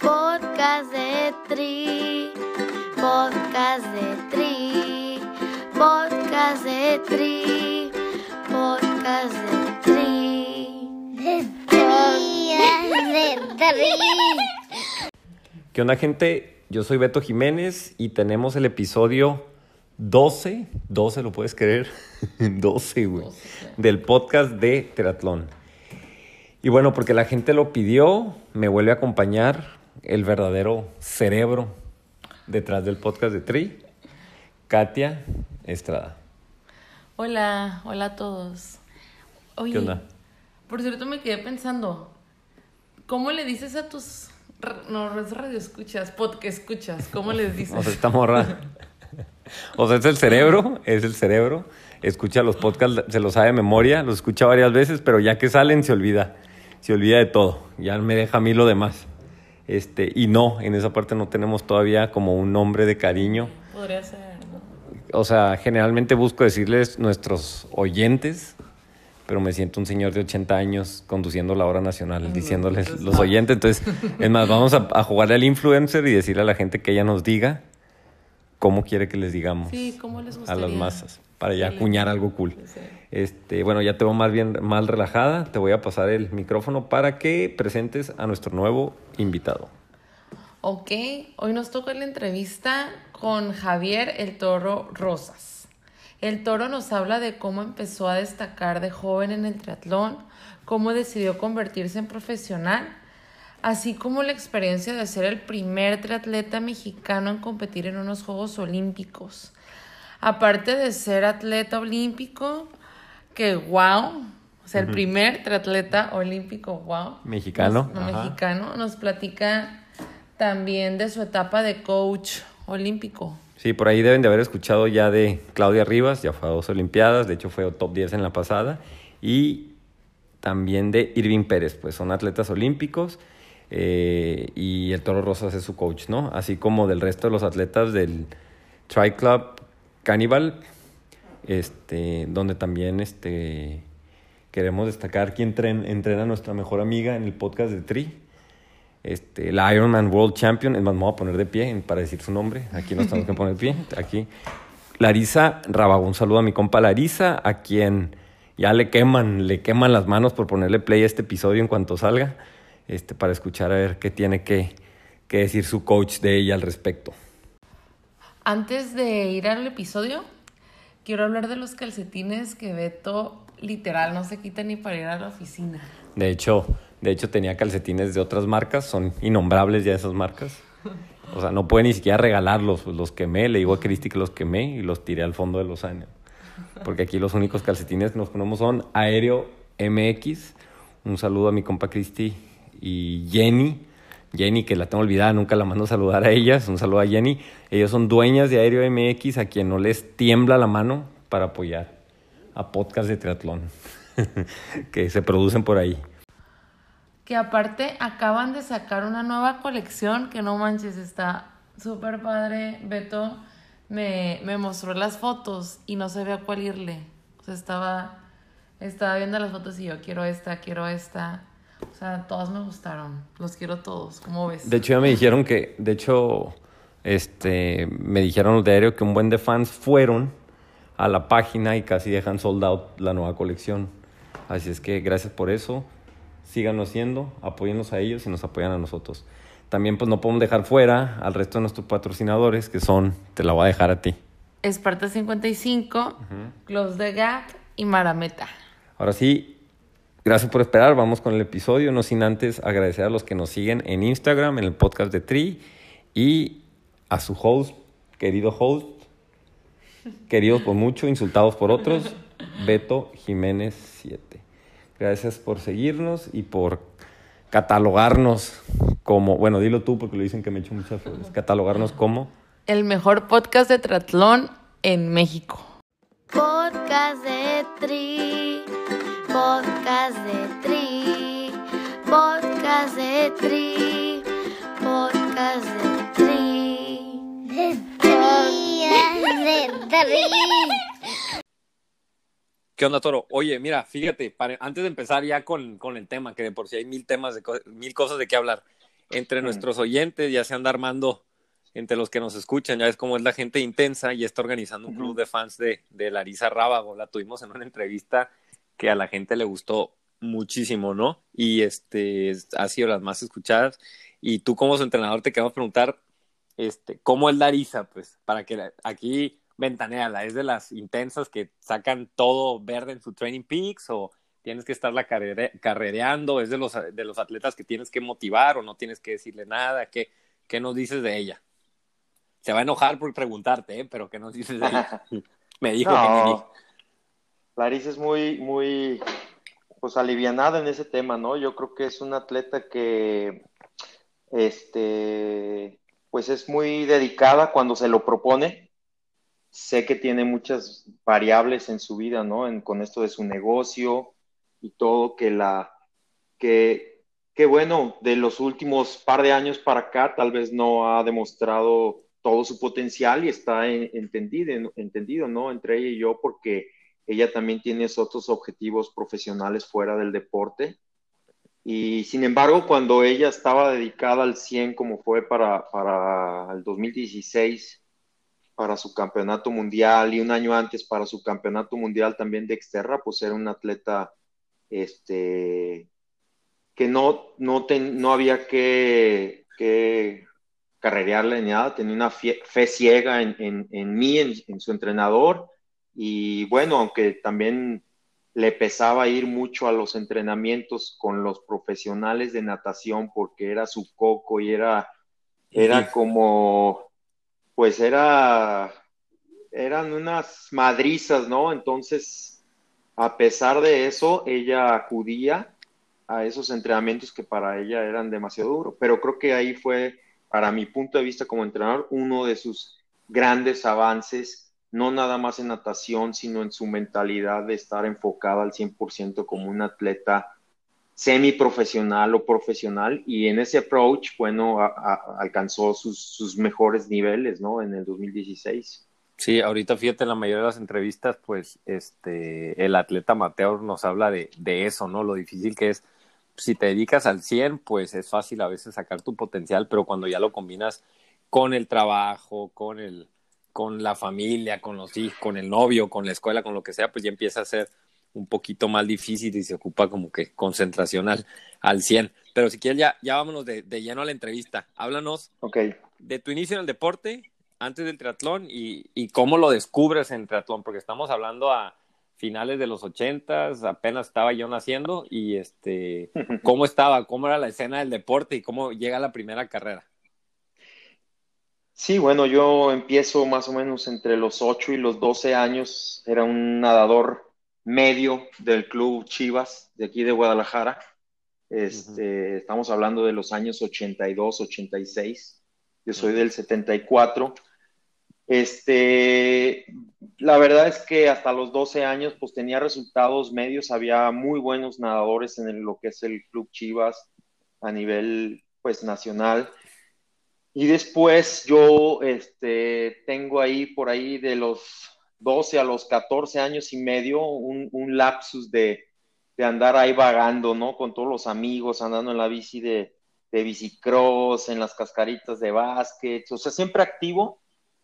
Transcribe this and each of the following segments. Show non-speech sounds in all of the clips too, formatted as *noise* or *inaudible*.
Podcast de Tri, podcast de Tri, podcast de Tri, podcast de Tri. De Tri, de Tri. ¿Qué onda, gente? Yo soy Beto Jiménez y tenemos el episodio 12, 12 lo puedes creer, *laughs* 12, güey, del podcast de Triatlón. Y bueno, porque la gente lo pidió, me vuelve a acompañar el verdadero cerebro detrás del podcast de Tri, Katia Estrada. Hola, hola a todos. Oye, ¿Qué onda? Por cierto, me quedé pensando, ¿cómo le dices a tus no es radio escuchas, podcast escuchas? ¿Cómo les dices? O sea, esta morra. O sea, es el cerebro, es el cerebro. Escucha los podcasts, se los sabe de memoria, los escucha varias veces, pero ya que salen se olvida. Se olvida de todo. Ya me deja a mí lo demás. Este, y no, en esa parte no tenemos todavía como un nombre de cariño. Podría ser, ¿no? O sea, generalmente busco decirles nuestros oyentes, pero me siento un señor de 80 años conduciendo la hora nacional, diciéndoles los oyentes. Entonces, es más, vamos a, a jugarle al influencer y decirle a la gente que ella nos diga cómo quiere que les digamos Sí, ¿cómo les a las masas, para ya acuñar algo cool. Sí. Este, bueno, ya te veo más bien mal relajada. Te voy a pasar el micrófono para que presentes a nuestro nuevo invitado. Ok, hoy nos toca la entrevista con Javier el Toro Rosas. El Toro nos habla de cómo empezó a destacar de joven en el triatlón, cómo decidió convertirse en profesional, así como la experiencia de ser el primer triatleta mexicano en competir en unos Juegos Olímpicos. Aparte de ser atleta olímpico, que wow, o sea, el primer triatleta olímpico, wow. Mexicano, Nos- no, ajá. mexicano, nos platica también de su etapa de coach olímpico. Sí, por ahí deben de haber escuchado ya de Claudia Rivas, ya fue a dos Olimpiadas, de hecho fue top 10 en la pasada, y también de Irving Pérez, pues son atletas olímpicos eh, y el Toro Rosas es su coach, ¿no? Así como del resto de los atletas del Tri Club Cannibal, este, donde también este, queremos destacar quién tren- entrena a nuestra mejor amiga en el podcast de Tri. Este, la Ironman World Champion, es más, me voy a poner de pie para decir su nombre. Aquí nos tenemos que poner de pie. Aquí. Larisa Rábago, un saludo a mi compa Larisa, a quien ya le queman, le queman las manos por ponerle play a este episodio en cuanto salga, este, para escuchar a ver qué tiene que, que decir su coach de ella al respecto. Antes de ir al episodio, quiero hablar de los calcetines que Beto literal no se quita ni para ir a la oficina. De hecho, de hecho tenía calcetines de otras marcas, son innombrables ya esas marcas. O sea, no puede ni siquiera regalarlos, pues los quemé, le digo a Cristi que los quemé y los tiré al fondo del océano. Porque aquí los únicos calcetines que nos ponemos son Aéreo MX. Un saludo a mi compa Cristi y Jenny. Jenny, que la tengo olvidada, nunca la mando a saludar a ellas. Un saludo a Jenny. Ellos son dueñas de Aéreo MX, a quien no les tiembla la mano para apoyar a podcast de triatlón *laughs* que se producen por ahí. Que aparte acaban de sacar una nueva colección que no manches, está súper padre. Beto me, me mostró las fotos y no sabía cuál irle. O sea, estaba, estaba viendo las fotos y yo quiero esta, quiero esta. O sea, todas me gustaron. Los quiero todos. ¿Cómo ves? De hecho, ya me dijeron que, de hecho, este, me dijeron los de aéreo que un buen de fans fueron a la página y casi dejan sold out la nueva colección. Así es que gracias por eso. Síganlo haciendo, apóyennos a ellos y nos apoyan a nosotros. También pues no podemos dejar fuera al resto de nuestros patrocinadores que son, te la voy a dejar a ti. Esparta 55, Close the Gap y Marameta. Ahora sí, gracias por esperar. Vamos con el episodio. No sin antes agradecer a los que nos siguen en Instagram, en el podcast de Tri, y a su host, querido host, queridos por mucho, insultados por otros, *laughs* Beto Jiménez 7. Gracias por seguirnos y por catalogarnos como, bueno, dilo tú porque lo dicen que me echo muchas flores, catalogarnos como El mejor podcast de triatlón en México. Podcast de Tri, podcast de Tri, podcast de Tri, podcast de Tri. De Tri, de Tri. ¿Qué onda, Toro? Oye, mira, fíjate, para- antes de empezar ya con, con el tema, que de por sí hay mil temas, de co- mil cosas de qué hablar. entre nuestros oyentes, ya se anda armando entre los que nos escuchan, ya ves cómo es la gente intensa y está organizando un club de fans de, de Larisa Rábago. La tuvimos en una entrevista que a la gente le gustó muchísimo, ¿no? Y este ha sido las más escuchadas. Y tú como su entrenador te queremos preguntar, este, ¿cómo es Larisa? Pues para que aquí ventaneala, ¿es de las intensas que sacan todo verde en su training peaks o tienes que estarla carrereando? ¿Es de los, de los atletas que tienes que motivar o no tienes que decirle nada? ¿Qué, qué nos dices de ella? Se va a enojar por preguntarte, ¿eh? pero ¿qué nos dices de ella? *laughs* Me dijo que Larisa es muy, muy, pues alivianada en ese tema, ¿no? Yo creo que es un atleta que, este, pues es muy dedicada cuando se lo propone. Sé que tiene muchas variables en su vida, ¿no? En, con esto de su negocio y todo, que la, que, que bueno, de los últimos par de años para acá tal vez no ha demostrado todo su potencial y está entendido, entendido, ¿no? Entre ella y yo, porque ella también tiene otros objetivos profesionales fuera del deporte. Y sin embargo, cuando ella estaba dedicada al 100, como fue para, para el 2016, para su campeonato mundial y un año antes para su campeonato mundial también de Exterra, pues era un atleta este, que no, no, no había que, que carrerearle ni nada, tenía una fe, ciega en, en, en mí, en, su entrenador, y bueno, aunque también le pesaba ir mucho a los entrenamientos con los profesionales de natación porque era su coco y era, era como, pues era, eran unas madrizas, ¿no? Entonces, a pesar de eso, ella acudía a esos entrenamientos que para ella eran demasiado duros, pero creo que ahí fue para mi punto de vista como entrenador, uno de sus grandes avances, no nada más en natación, sino en su mentalidad de estar enfocada al 100% como un atleta semiprofesional o profesional y en ese approach, bueno, alcanzó sus, sus, mejores niveles, ¿no? En el 2016. Sí, ahorita fíjate, en la mayoría de las entrevistas, pues, este, el atleta amateur nos habla de, de eso, ¿no? Lo difícil que es si te dedicas al 100, pues es fácil a veces sacar tu potencial, pero cuando ya lo combinas con el trabajo, con el con la familia, con los hijos, con el novio, con la escuela, con lo que sea, pues ya empieza a ser un poquito más difícil y se ocupa como que concentración al, al 100. Pero si quieres, ya, ya vámonos de, de lleno a la entrevista. Háblanos okay. de tu inicio en el deporte, antes del triatlón y, y cómo lo descubres en triatlón, porque estamos hablando a finales de los ochentas, apenas estaba yo naciendo y este, *laughs* ¿cómo estaba? ¿Cómo era la escena del deporte y cómo llega la primera carrera? Sí, bueno, yo empiezo más o menos entre los 8 y los 12 años, era un nadador medio del club Chivas de aquí de Guadalajara. Este, Estamos hablando de los años 82, 86. Yo soy del 74 este, la verdad es que hasta los 12 años pues tenía resultados medios, había muy buenos nadadores en lo que es el Club Chivas a nivel pues nacional. Y después yo este, tengo ahí por ahí de los 12 a los 14 años y medio un, un lapsus de, de, andar ahí vagando, ¿no? Con todos los amigos, andando en la bici de, de bicicross, en las cascaritas de básquet, o sea, siempre activo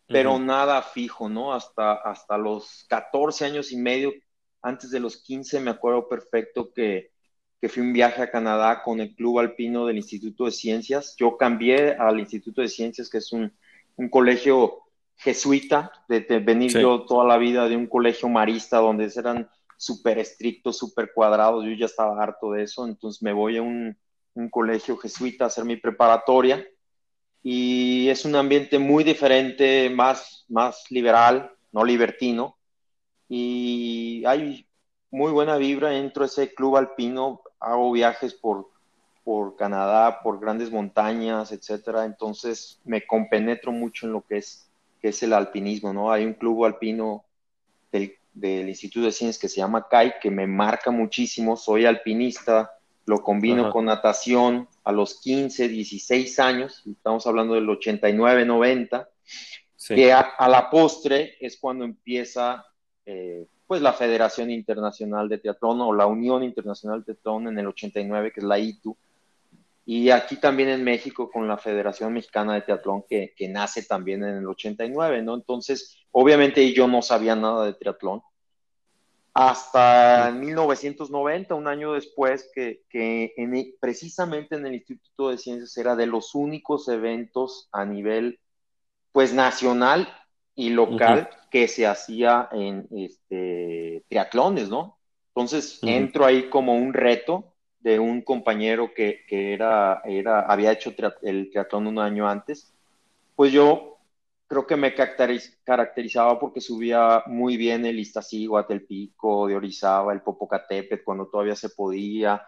pero nada fijo, ¿no? Hasta, hasta los 14 años y medio, antes de los 15, me acuerdo perfecto que, que fui un viaje a Canadá con el Club Alpino del Instituto de Ciencias. Yo cambié al Instituto de Ciencias, que es un, un colegio jesuita, de, venir yo toda la vida de un colegio marista donde eran súper estrictos, súper cuadrados, yo ya estaba harto de eso, entonces me voy a un, un colegio jesuita a hacer mi preparatoria. Y es un ambiente muy diferente, más, más liberal, no libertino, y hay muy buena vibra dentro de ese club alpino, hago viajes por, por Canadá, por grandes montañas, etcétera, entonces me compenetro mucho en lo que es, que es el alpinismo, ¿no? Hay un club alpino del, del Instituto de Ciencias que se llama CAI, que me marca muchísimo, soy alpinista, lo combino con natación a los 15, 16 años, estamos hablando del 89, 90, que a, la postre es cuando empieza eh, pues la Federación Internacional de Teatrón o la Unión Internacional de Teatrón en el 89, que es la ITU, y aquí también en México con la Federación Mexicana de Triatlón que, que nace también en el 89, ¿no? Entonces, obviamente yo no sabía nada de triatlón. Hasta en 1990, un año después, que, que en, precisamente en el Instituto de Ciencias era de los únicos eventos a nivel, pues, nacional y local que se hacía en este, triatlones, ¿no? Entonces, entro ahí como un reto de un compañero que, que era, era, había hecho el triatlón un año antes, pues yo creo que me caracterizaba porque subía muy bien el Iztaccíhuatl, el Pico de Orizaba, el Popocatépetl, cuando todavía se podía.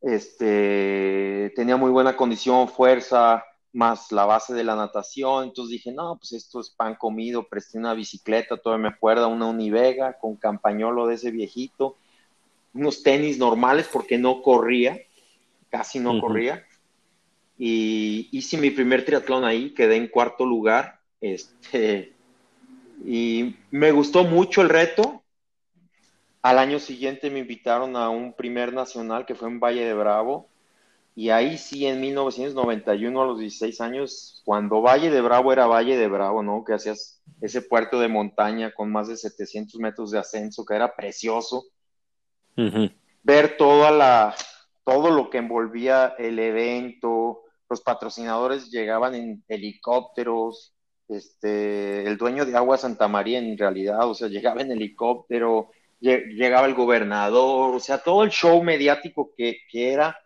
Este, tenía muy buena condición, fuerza, más la base de la natación. Entonces dije, no, pues esto es pan comido. Presté una bicicleta, todavía me acuerdo, una Univega con campañolo de ese viejito unos tenis normales porque no corría, casi no corría. Y hice mi primer triatlón ahí, quedé en cuarto lugar. Este, y me gustó mucho el reto. Al año siguiente me invitaron a un primer nacional que fue en Valle de Bravo. Y ahí sí, en 1991, a los 16 años, cuando Valle de Bravo era Valle de Bravo, ¿no? Que hacías ese puerto de montaña con más de 700 metros de ascenso, que era precioso ver toda la, todo lo que envolvía el evento, los patrocinadores llegaban en helicópteros, este, el dueño de Agua Santa María en realidad, o sea, llegaba en helicóptero, llegaba el gobernador, o sea, todo el show mediático que, que era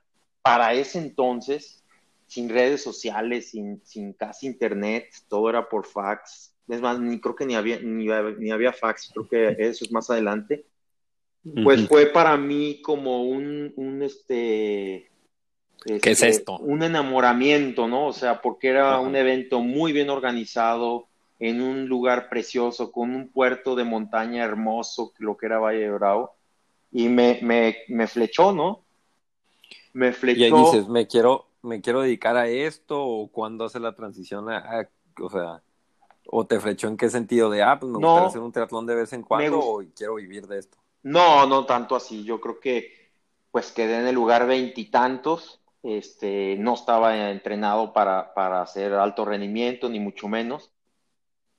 para ese entonces, sin redes sociales, sin, sin, casi internet, todo era por fax. Es más, ni creo que ni había, ni, ni había fax, creo que eso es más adelante pues fue para mí como un, un este, ¿Qué es este, esto? Un enamoramiento, ¿no? O sea, porque era un evento muy bien organizado, en un lugar precioso, con un puerto de montaña hermoso, lo que era Valle de Bravo, y me, me, me flechó, ¿no? Me flechó. Y ahí dices, me quiero, me quiero dedicar a esto, o cuando hace la transición a, o sea, o te flechó en qué sentido de, ah, pues me gustaría hacer un triatlón de vez en cuando, o quiero vivir de esto. No, no tanto así. Yo creo que pues quedé en el lugar veintitantos. Este, no estaba entrenado para, para hacer alto rendimiento, ni mucho menos.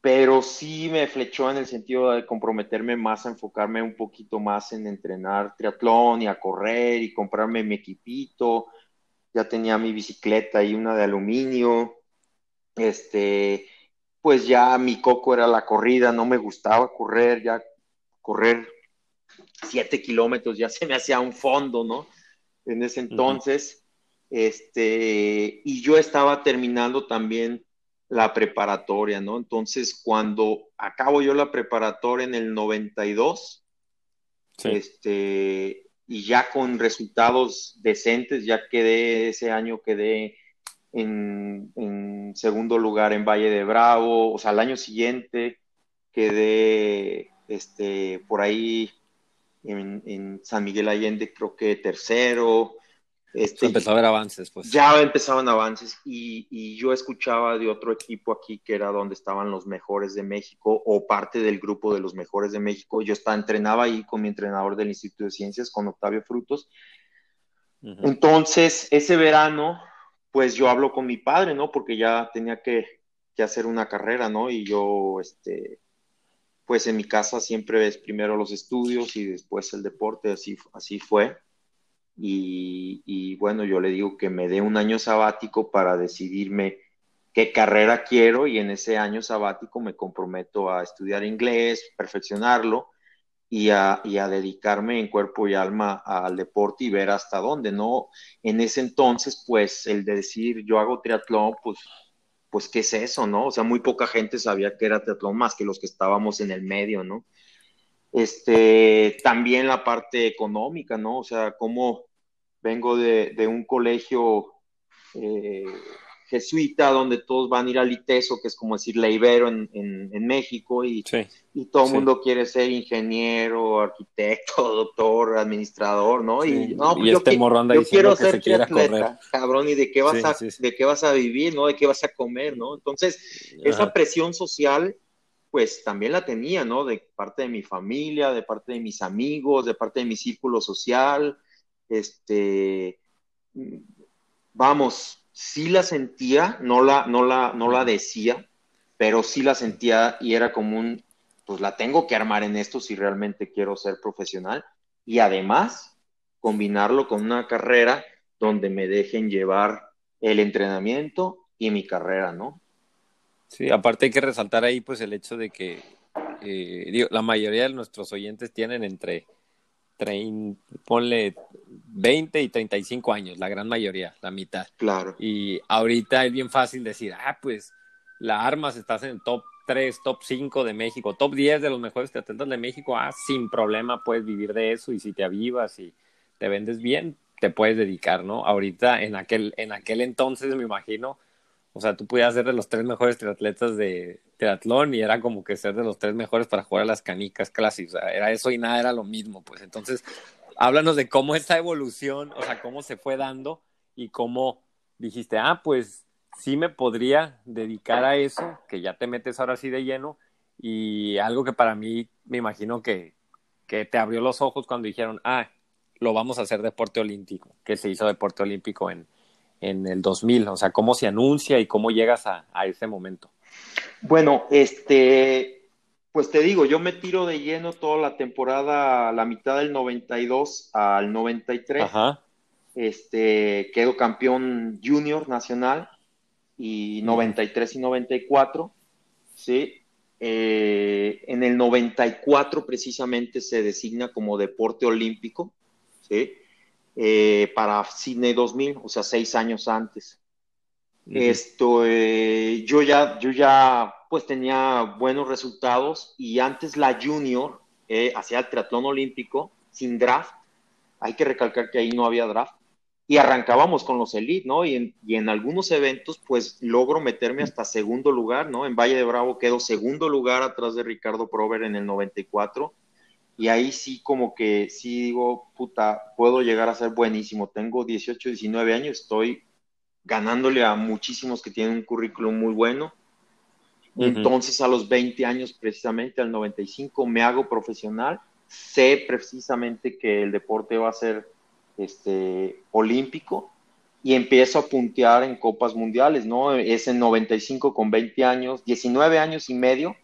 Pero sí me flechó en el sentido de comprometerme más a enfocarme un poquito más en entrenar triatlón y a correr y comprarme mi equipito. Ya tenía mi bicicleta y una de aluminio. Este, pues ya mi coco era la corrida, no me gustaba correr, ya correr siete kilómetros ya se me hacía un fondo, ¿no? En ese entonces, este, y yo estaba terminando también la preparatoria, ¿no? Entonces, cuando acabo yo la preparatoria en el 92, este, y ya con resultados decentes, ya quedé, ese año quedé en, en, segundo lugar en Valle de Bravo, o sea, al año siguiente quedé, este, por ahí en, San Miguel Allende creo que tercero. Este, empezó a haber avances, pues. Ya empezaban avances y, y, yo escuchaba de otro equipo aquí que era donde estaban los mejores de México o parte del grupo de los mejores de México. Yo estaba, entrenaba ahí con mi entrenador del Instituto de Ciencias, con Octavio Frutos. Entonces, ese verano, pues yo hablo con mi padre, ¿no? Porque ya tenía que, que hacer una carrera, ¿no? Y yo, este, pues en mi casa siempre ves primero los estudios y después el deporte, así, así fue. Y, bueno, yo le digo que me dé un año sabático para decidirme qué carrera quiero y en ese año sabático me comprometo a estudiar inglés, perfeccionarlo y a, y a dedicarme en cuerpo y alma al deporte y ver hasta dónde, ¿no? En ese entonces, pues el de decir yo hago triatlón, pues pues, ¿qué es eso, no? O sea, muy poca gente sabía que era teatrón más que los que estábamos en el medio, ¿no? Este, también la parte económica, ¿no? O sea, cómo vengo de, de un colegio eh, jesuita, donde todos van a ir al ITESO, que es como decir la Ibero en, en, México, y, y todo el mundo quiere ser ingeniero, arquitecto, doctor, administrador, ¿no? Y, no, pues yo, este yo quiero ser triatleta, cabrón, y de qué vas a, de qué vas a vivir, ¿no? De qué vas a comer, ¿no? Entonces, esa presión social, pues también la tenía, ¿no? De parte de mi familia, de parte de mis amigos, de parte de mi círculo social, este vamos, sí la sentía, no la, no la, no la decía, pero sí la sentía y era como un, pues la tengo que armar en esto si realmente quiero ser profesional. Y además, combinarlo con una carrera donde me dejen llevar el entrenamiento y mi carrera, ¿no? Sí, aparte hay que resaltar ahí pues el hecho de que eh, digo, la mayoría de nuestros oyentes tienen entre, ponle 20 y 35 años, la gran mayoría, la mitad. Claro. Y ahorita es bien fácil decir, ah, pues la armas, estás en el top 3, top 5 de México, top 10 de los mejores atletas de México, ah, sin problema puedes vivir de eso y si te avivas y te vendes bien, te puedes dedicar, ¿no? Ahorita en aquel, en aquel entonces me imagino, o sea, tú podías ser de los tres mejores triatletas de triatlón y era como que ser de los tres mejores para jugar a las canicas clásicas, era eso y nada era lo mismo, pues. Entonces háblanos de cómo esta evolución, o sea, cómo se fue dando y cómo dijiste, ah, pues sí me podría dedicar a eso, que ya te metes ahora sí de lleno, y algo que para mí me imagino que, que te abrió los ojos cuando dijeron, ah, lo vamos a hacer deporte olímpico, que se hizo deporte olímpico en, en el 2000, o sea, cómo se anuncia y cómo llegas a, a ese momento. Bueno, este, pues te digo, yo me tiro de lleno toda la temporada, la mitad del 92 al 93. Ajá. Este, quedo campeón junior nacional y 93 y 94, ¿sí? Eh, en el 94 precisamente se designa como deporte olímpico, ¿sí? Eh, para Sydney 2000, o sea, seis años antes. Esto, eh, yo ya, yo ya, pues tenía buenos resultados y antes la junior hacía el triatlón olímpico sin draft. Hay que recalcar que ahí no había draft y arrancábamos con los elite, ¿no? Y en, y en, algunos eventos, pues logro meterme hasta segundo lugar, ¿no? En Valle de Bravo quedo segundo lugar atrás de Ricardo Prover en el 94. Y ahí sí como que sí digo, puta, puedo llegar a ser buenísimo. Tengo 18, 19 años, estoy ganándole a muchísimos que tienen un currículum muy bueno. Entonces a los 20 años, precisamente al 95, me hago profesional. Sé precisamente que el deporte va a ser este, olímpico y empiezo a puntear en copas mundiales, ¿no? Es en 95 con 20 años, 19 años y medio,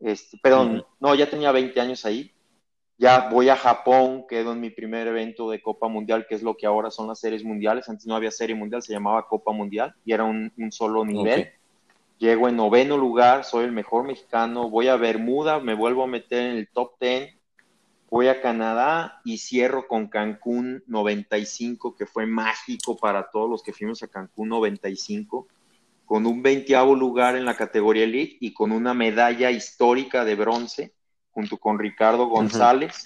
este, perdón, no, ya tenía 20 años ahí. Ya voy a Japón, quedo en mi primer evento de Copa Mundial, que es lo que ahora son las series mundiales. Antes no había serie mundial, se llamaba Copa Mundial y era un, solo nivel. Llego en noveno lugar, soy el mejor mexicano. Voy a Bermuda, me vuelvo a meter en el top 10 voy a Canadá y cierro con Cancún 95, que fue mágico para todos los que fuimos a Cancún 95, con un veintiavo lugar en la categoría Elite y con una medalla histórica de bronce, junto con Ricardo González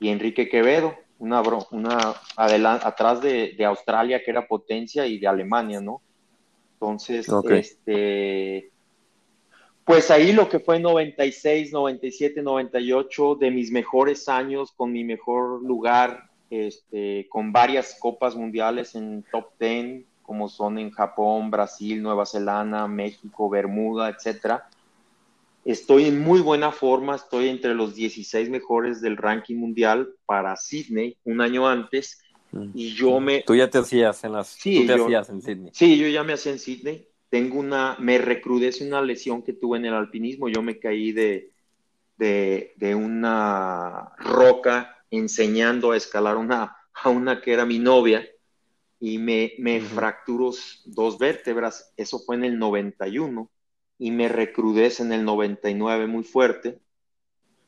y Enrique Quevedo, una, una atrás de, de, Australia, que era potencia, y de Alemania, ¿no? Entonces, este pues ahí lo que fue 96, 97, 98, de mis mejores años, con mi mejor lugar, este, con varias copas mundiales en top 10, como son en Japón, Brasil, Nueva Zelanda, México, Bermuda, etcétera. Estoy en muy buena forma, estoy entre los 16 mejores del ranking mundial para Sydney un año antes. Mm. Y yo me. Tú ya te hacías en las. Sí, tú te hacías en Sydney. Sí, yo ya me hacía en Sydney tengo una, me recrudece una lesión que tuve en el alpinismo, yo me caí de, de, una roca enseñando a escalar una, a una que era mi novia y me, me fracturó dos vértebras, eso fue en el 91 y me recrudece en el 99 muy fuerte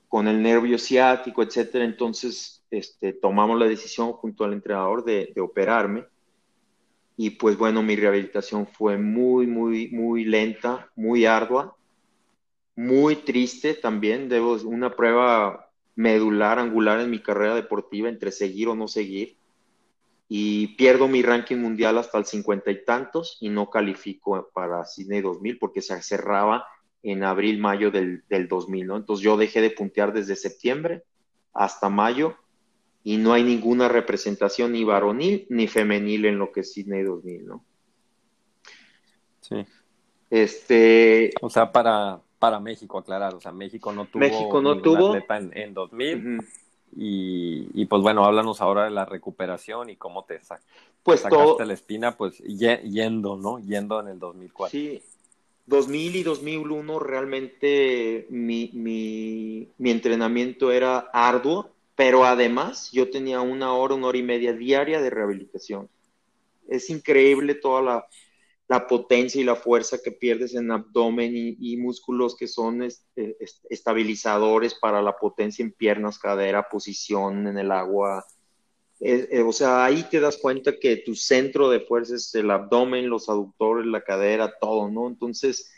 con el nervio ciático, etcétera, entonces este, tomamos la decisión junto al entrenador de, de operarme y pues bueno, mi rehabilitación fue muy, muy, muy lenta, muy ardua, muy triste también. Debo una prueba medular, angular en mi carrera deportiva entre seguir o no seguir. Y pierdo mi ranking mundial hasta el cincuenta y tantos y no califico para Sydney 2000 porque se cerraba en abril, mayo del, del 2000, ¿no? Entonces yo dejé de puntear desde septiembre hasta mayo y no hay ninguna representación ni varonil ni femenil en lo que es Sydney 2000, ¿no? Sí. Este... O sea, para, para México, aclarar, o sea, México no tuvo, México no tuvo atleta en, 2000 Y, pues bueno, háblanos ahora de la recuperación y cómo te pues sacaste la espina, pues yendo, ¿no? Yendo en el 2004. Sí, 2000 y 2001 realmente mi, mi, mi entrenamiento era arduo, pero además yo tenía una hora, una hora y media diaria de rehabilitación. Es increíble toda la, la potencia y la fuerza que pierdes en abdomen y, músculos que son este, estabilizadores para la potencia en piernas, cadera, posición en el agua. Eh, o sea, ahí te das cuenta que tu centro de fuerza es el abdomen, los aductores, la cadera, todo, ¿no? Entonces,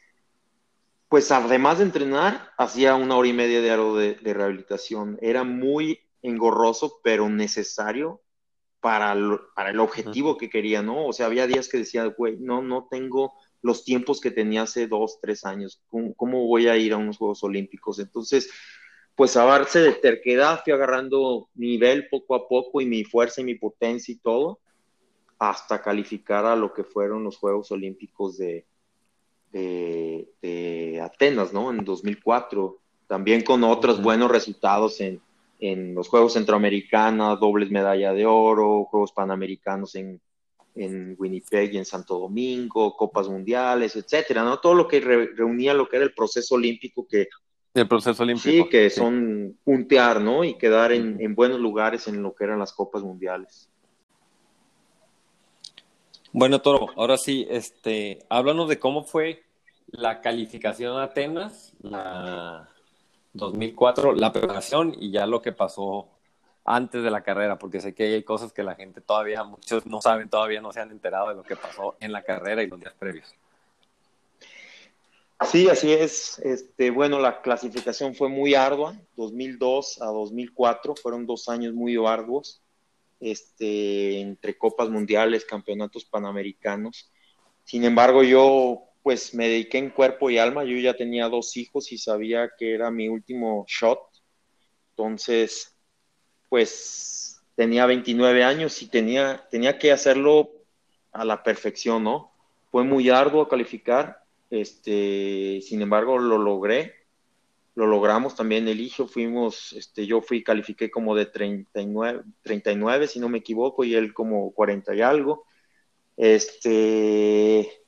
pues además de entrenar, hacía una hora y media de, de rehabilitación. Era muy engorroso, pero necesario para, el objetivo que quería, ¿no? O sea, había días que decía, güey, no, no tengo los tiempos que tenía hace dos, tres años, ¿cómo, voy a ir a unos Juegos Olímpicos? Entonces, pues a base de terquedad fui agarrando nivel poco a poco y mi fuerza y mi potencia y todo, hasta calificar a lo que fueron los Juegos Olímpicos de, de, de Atenas, ¿no? En 2004, también con otros buenos resultados en, en los Juegos Centroamericanos, dobles medalla de oro, Juegos Panamericanos en, en Winnipeg y en Santo Domingo, Copas Mundiales, etcétera, ¿no? Todo lo que reunía lo que era el proceso olímpico que... El proceso olímpico. Sí, que son puntear, ¿no? Y quedar en, en, buenos lugares en lo que eran las Copas Mundiales. Bueno, Toro, ahora sí, este, háblanos de cómo fue la calificación a Atenas, la, 2004, la preparación y ya lo que pasó antes de la carrera, porque sé que hay cosas que la gente todavía, muchos no saben, todavía no se han enterado de lo que pasó en la carrera y los días previos. Sí, así es. Este, bueno, la clasificación fue muy ardua, 2002 a 2004, fueron dos años muy arduos, este, entre copas mundiales, campeonatos panamericanos. Sin embargo, yo pues me dediqué en cuerpo y alma. Yo ya tenía dos hijos y sabía que era mi último shot. Entonces, pues tenía 29 años y tenía, tenía que hacerlo a la perfección, ¿no? Fue muy arduo calificar, este, sin embargo lo logré, lo logramos también el hijo, fuimos, este, yo fui, califiqué como de 39, 39, si no me equivoco, y él como 40 y algo. Este,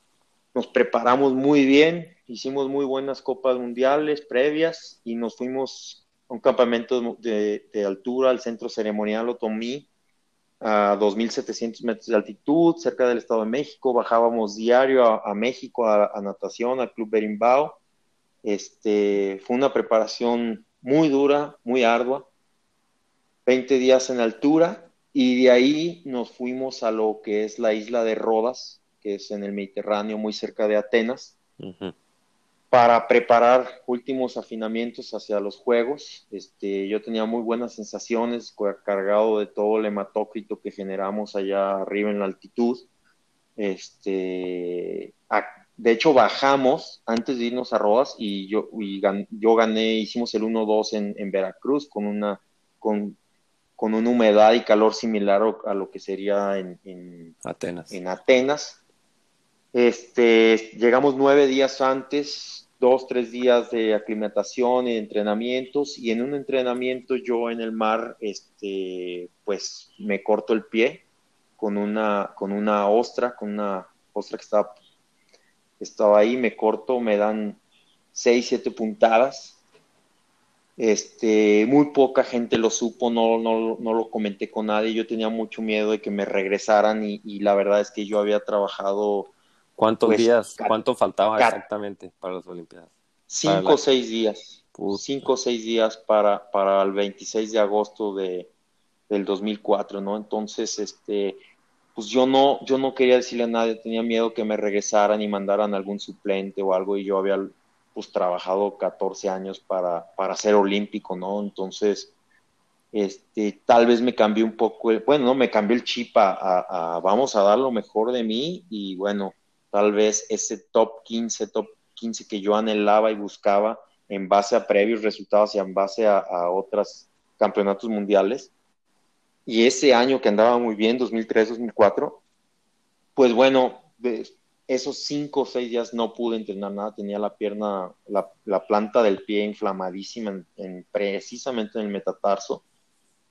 nos preparamos muy bien, hicimos muy buenas copas mundiales previas y nos fuimos a un campamento de, altura al centro ceremonial Otomí a 2.700 metros de altitud, cerca del Estado de México. Bajábamos diario a, México a, natación, al Club Berimbau. Este, fue una preparación muy dura, muy ardua. 20 días en altura y de ahí nos fuimos a lo que es la isla de Rodas, que es en el Mediterráneo, muy cerca de Atenas, para preparar últimos afinamientos hacia los Juegos. Este, yo tenía muy buenas sensaciones, cargado de todo el hematócrito que generamos allá arriba en la altitud. Este, de hecho, bajamos antes de irnos a Rodas y yo, yo gané, hicimos el 1-2 en, Veracruz con una, con, con una humedad y calor similar a lo que sería en, Atenas. En Atenas. Este, llegamos nueve días antes, dos, tres días de aclimatación y entrenamientos, y en un entrenamiento yo en el mar, este, pues me corto el pie con una, con una ostra, con una ostra que estaba, estaba ahí, me corto, me dan seis, siete puntadas. Este, muy poca gente lo supo, no, no, no lo comenté con nadie, yo tenía mucho miedo de que me regresaran y, y la verdad es que yo había trabajado ¿Cuántos pues, días, cuánto faltaba exactamente para las Olimpiadas? Cinco o seis días. Cinco o seis días para, para el 26 de agosto de, del 2004, ¿no? Entonces, este, pues yo no, yo no quería decirle a nadie, tenía miedo que me regresaran y mandaran algún suplente o algo y yo había pues trabajado 14 años para, para ser olímpico, ¿no? Entonces, este, tal vez me cambió un poco, bueno, no, me cambió el chip a, vamos a dar lo mejor de mí y bueno, tal vez ese top 15, top 15 que yo anhelaba y buscaba en base a previos resultados y en base a, otros campeonatos mundiales. Y ese año que andaba muy bien, 2003-2004, pues bueno, esos cinco o seis días no pude entrenar nada, tenía la pierna, la, planta del pie inflamadísima en, precisamente en el metatarso.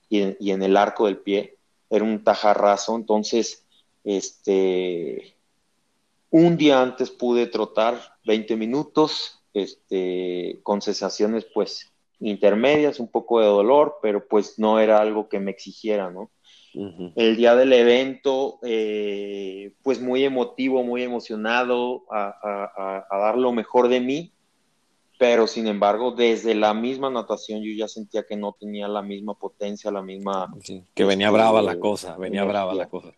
y en el arco del pie. Era un tajarrazo, entonces, este, un día antes pude trotar 20 minutos, este, con sensaciones pues intermedias, un poco de dolor, pero pues no era algo que me exigiera, ¿no? El día del evento, eh, pues muy emotivo, muy emocionado a, dar lo mejor de mí, pero sin embargo, desde la misma natación yo ya sentía que no tenía la misma potencia, la misma... que venía brava la cosa, venía brava la cosa.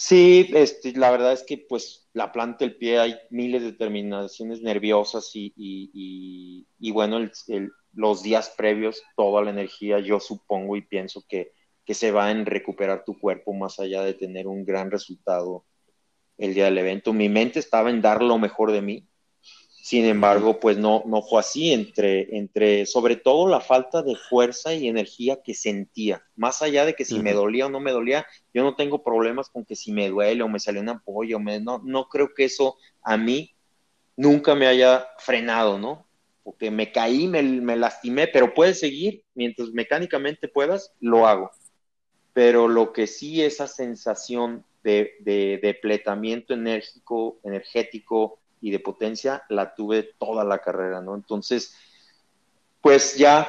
Sí, este, la verdad es que pues la planta del pie hay miles de terminaciones nerviosas y, y, bueno, los días previos, toda la energía, yo supongo y pienso que, que se va en recuperar tu cuerpo más allá de tener un gran resultado el día del evento. Mi mente estaba en dar lo mejor de mí, sin embargo, pues no, no fue así, entre, entre sobre todo la falta de fuerza y energía que sentía, más allá de que si me dolía o no me dolía, yo no tengo problemas con que si me duele o me salió una ampolla, me, no, no creo que eso a mí nunca me haya frenado, ¿no? Porque me caí, me, me lastimé, pero puedes seguir, mientras mecánicamente puedas, lo hago. Pero lo que sí, esa sensación de, de depletamiento enérgico, energético, y de potencia la tuve toda la carrera, ¿no? Entonces, pues ya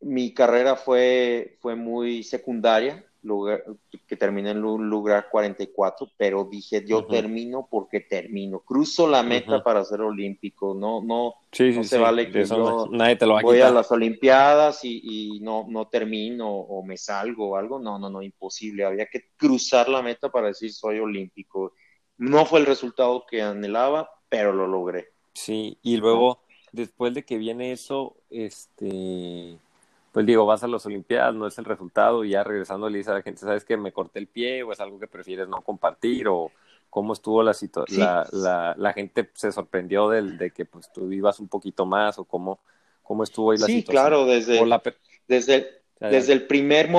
mi carrera fue, fue muy secundaria, lugar, que terminé en un lugar 44, pero dije, yo termino porque termino. Cruzo la meta para ser olímpico, no, no, no se vale que yo nadie te lo va voy a las Olimpiadas y, y, no, no termino o me salgo o algo, no, no, no, imposible. Había que cruzar la meta para decir soy olímpico. No fue el resultado que anhelaba, pero lo logré. Sí, y luego, después de que viene eso, este, pues digo, vas a las Olimpiadas, no es el resultado, y ya regresando le dice a la gente, ¿sabes que me corté el pie o es algo que prefieres no compartir? o cómo estuvo la situación, la, la, gente se sorprendió del, de que pues tú ibas un poquito más o cómo, cómo estuvo ahí la situación. Sí, claro, desde, desde, desde el primer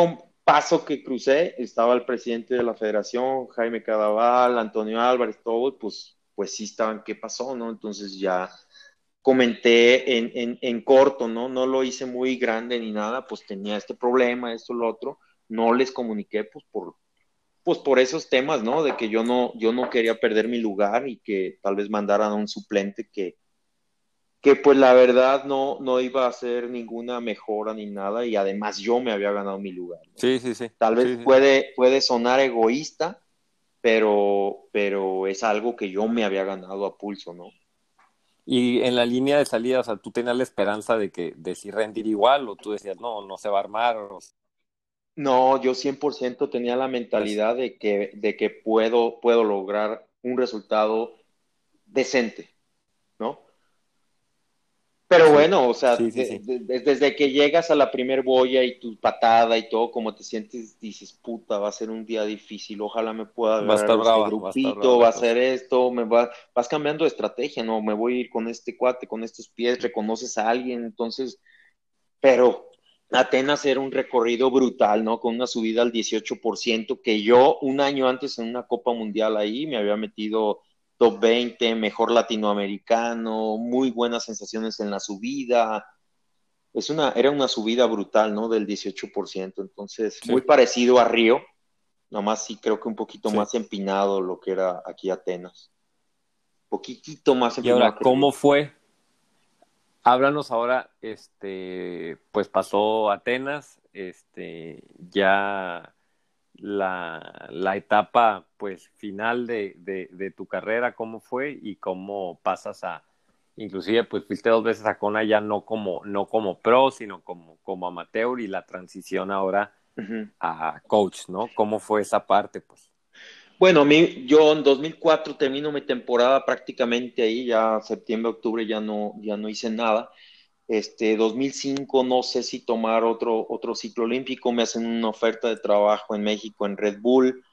paso que crucé estaba el presidente de la federación, Jaime Cadaval, Antonio Álvarez, todo, pues pues sí estaban, ¿qué pasó? ¿no? Entonces ya comenté en, en, corto, ¿no? No lo hice muy grande ni nada, pues tenía este problema, esto, lo otro, no les comuniqué, pues por, pues por esos temas, ¿no? De que yo no, yo no quería perder mi lugar y que tal vez mandaran a un suplente que, que pues la verdad no, no iba a hacer ninguna mejora ni nada y además yo me había ganado mi lugar. Sí, sí, sí. Tal vez Puede, puede sonar egoísta, pero, pero es algo que yo me había ganado a pulso, ¿no? Y en la línea de salida, o sea, tú tenías la esperanza de que de si rendir igual o tú decías, no, no se va a armar. No, yo 100% tenía la mentalidad de que, de que puedo, puedo lograr un resultado decente. Pero bueno, o sea, desde que llegas a la primer boya y tu patada y todo, como te sientes, dices, puta, va a ser un día difícil, ojalá me pueda va a estar este grupito, va a, ser esto, me va, vas cambiando de estrategia, ¿no? Me voy a ir con este cuate, con estos pies, reconoces a alguien, entonces, pero Atenas era un recorrido brutal, ¿no? Con una subida al 18%, que yo un año antes en una Copa Mundial ahí me había metido top 20, mejor latinoamericano, muy buenas sensaciones en la subida. Es una, era una subida brutal, ¿no? Del 18%. Entonces, muy parecido a Río, nomás sí creo que un poquito más empinado lo que era aquí Atenas. Poquitito más empinado. Y ahora, ¿cómo fue? Háblanos ahora, este, pues pasó Atenas, este, ya la, la etapa pues final de, de, tu carrera, cómo fue y cómo pasas a, inclusive pues fuiste dos veces a Kona ya no como, no como pro, sino como, como amateur y la transición ahora a coach, ¿no? ¿Cómo fue esa parte pues? Bueno, mí, yo en 2004 termino mi temporada prácticamente ahí, ya septiembre, octubre ya no, ya no hice nada este, 2005 no sé si tomar otro, otro ciclo olímpico, me hacen una oferta de trabajo en México en Red Bull.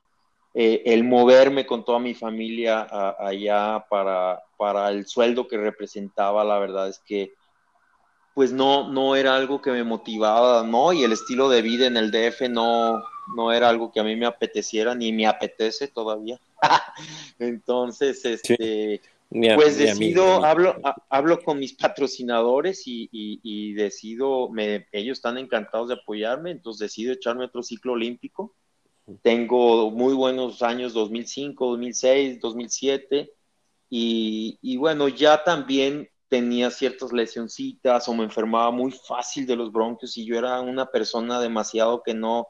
Eh, el moverme con toda mi familia allá para, para el sueldo que representaba, la verdad es que pues no, no era algo que me motivaba, ¿no? Y el estilo de vida en el DF no, no era algo que a mí me apeteciera, ni me apetece todavía. *laughs* Entonces, este, pues decido, hablo, hablo con mis patrocinadores y, decido, me, ellos están encantados de apoyarme, entonces decido echarme otro ciclo olímpico. Tengo muy buenos años 2005, 2006, 2007 y, y bueno, ya también tenía ciertas lesioncitas o me enfermaba muy fácil de los bronquios y yo era una persona demasiado que no,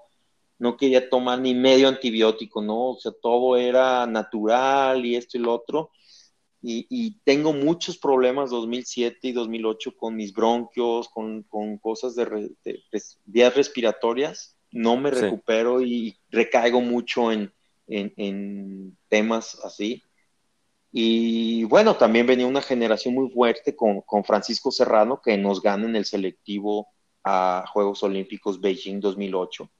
no quería tomar ni medio antibiótico, ¿no? O sea, todo era natural y esto y lo otro. Y, tengo muchos problemas 2007 y 2008 con mis bronquios, con, cosas de, vías respiratorias. No me recupero y recaigo mucho en, en, temas así. Y bueno, también venía una generación muy fuerte con, con Francisco Serrano que nos gana en el selectivo a Juegos Olímpicos Beijing 2008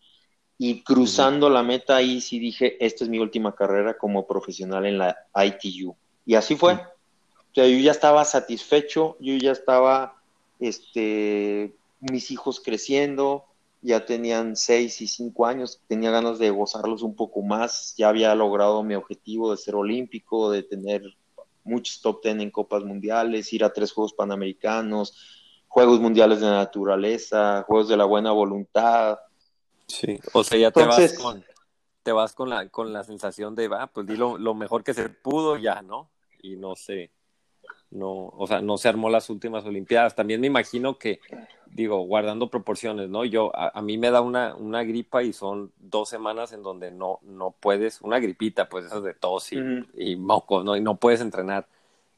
y cruzando la meta ahí sí dije, esta es mi última carrera como profesional en la ITU. Y así fue. O sea, yo ya estaba satisfecho, yo ya estaba, este, mis hijos creciendo, ya tenían seis y cinco años, tenía ganas de gozarlos un poco más, ya había logrado mi objetivo de ser olímpico, de tener muchos top ten en copas mundiales, ir a tres Juegos Panamericanos, Juegos Mundiales de Naturaleza, Juegos de la Buena Voluntad, Sí, o sea, ya te vas con te vas con la con la sensación de, va, pues di lo, mejor que se pudo ya, ¿no? Y no sé, no, o sea, no se armó las últimas olimpiadas. También me imagino que digo, guardando proporciones, ¿no? Yo a, mí me da una una gripa y son dos semanas en donde no no puedes, una gripita, pues esas de tos y, y moco, ¿no? Y no puedes entrenar.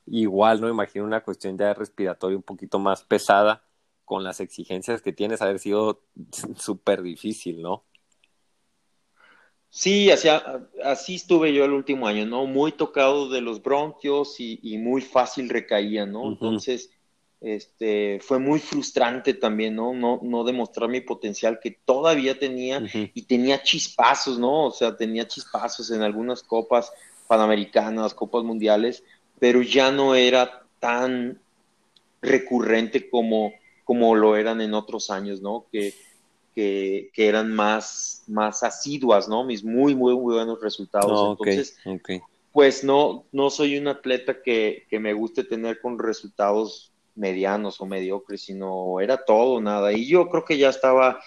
Igual, no imagino una cuestión ya respiratoria un poquito más pesada con las exigencias que tienes, haber sido *laughs* súper difícil, ¿no? Sí, así, así estuve yo el último año, ¿no? Muy tocado de los bronquios y, muy fácil recaía, ¿no? Entonces, este, fue muy frustrante también, ¿no? ¿no? No demostrar mi potencial que todavía tenía y tenía chispazos, ¿no? O sea, tenía chispazos en algunas copas panamericanas, copas mundiales, pero ya no era tan recurrente como como lo eran en otros años, ¿no? Que, que, eran más, más asiduas, ¿no? Mis muy, muy, muy buenos resultados. Ah, Entonces, pues no, no soy un atleta que, que me guste tener con resultados medianos o mediocres, sino era todo, nada. Y yo creo que ya estaba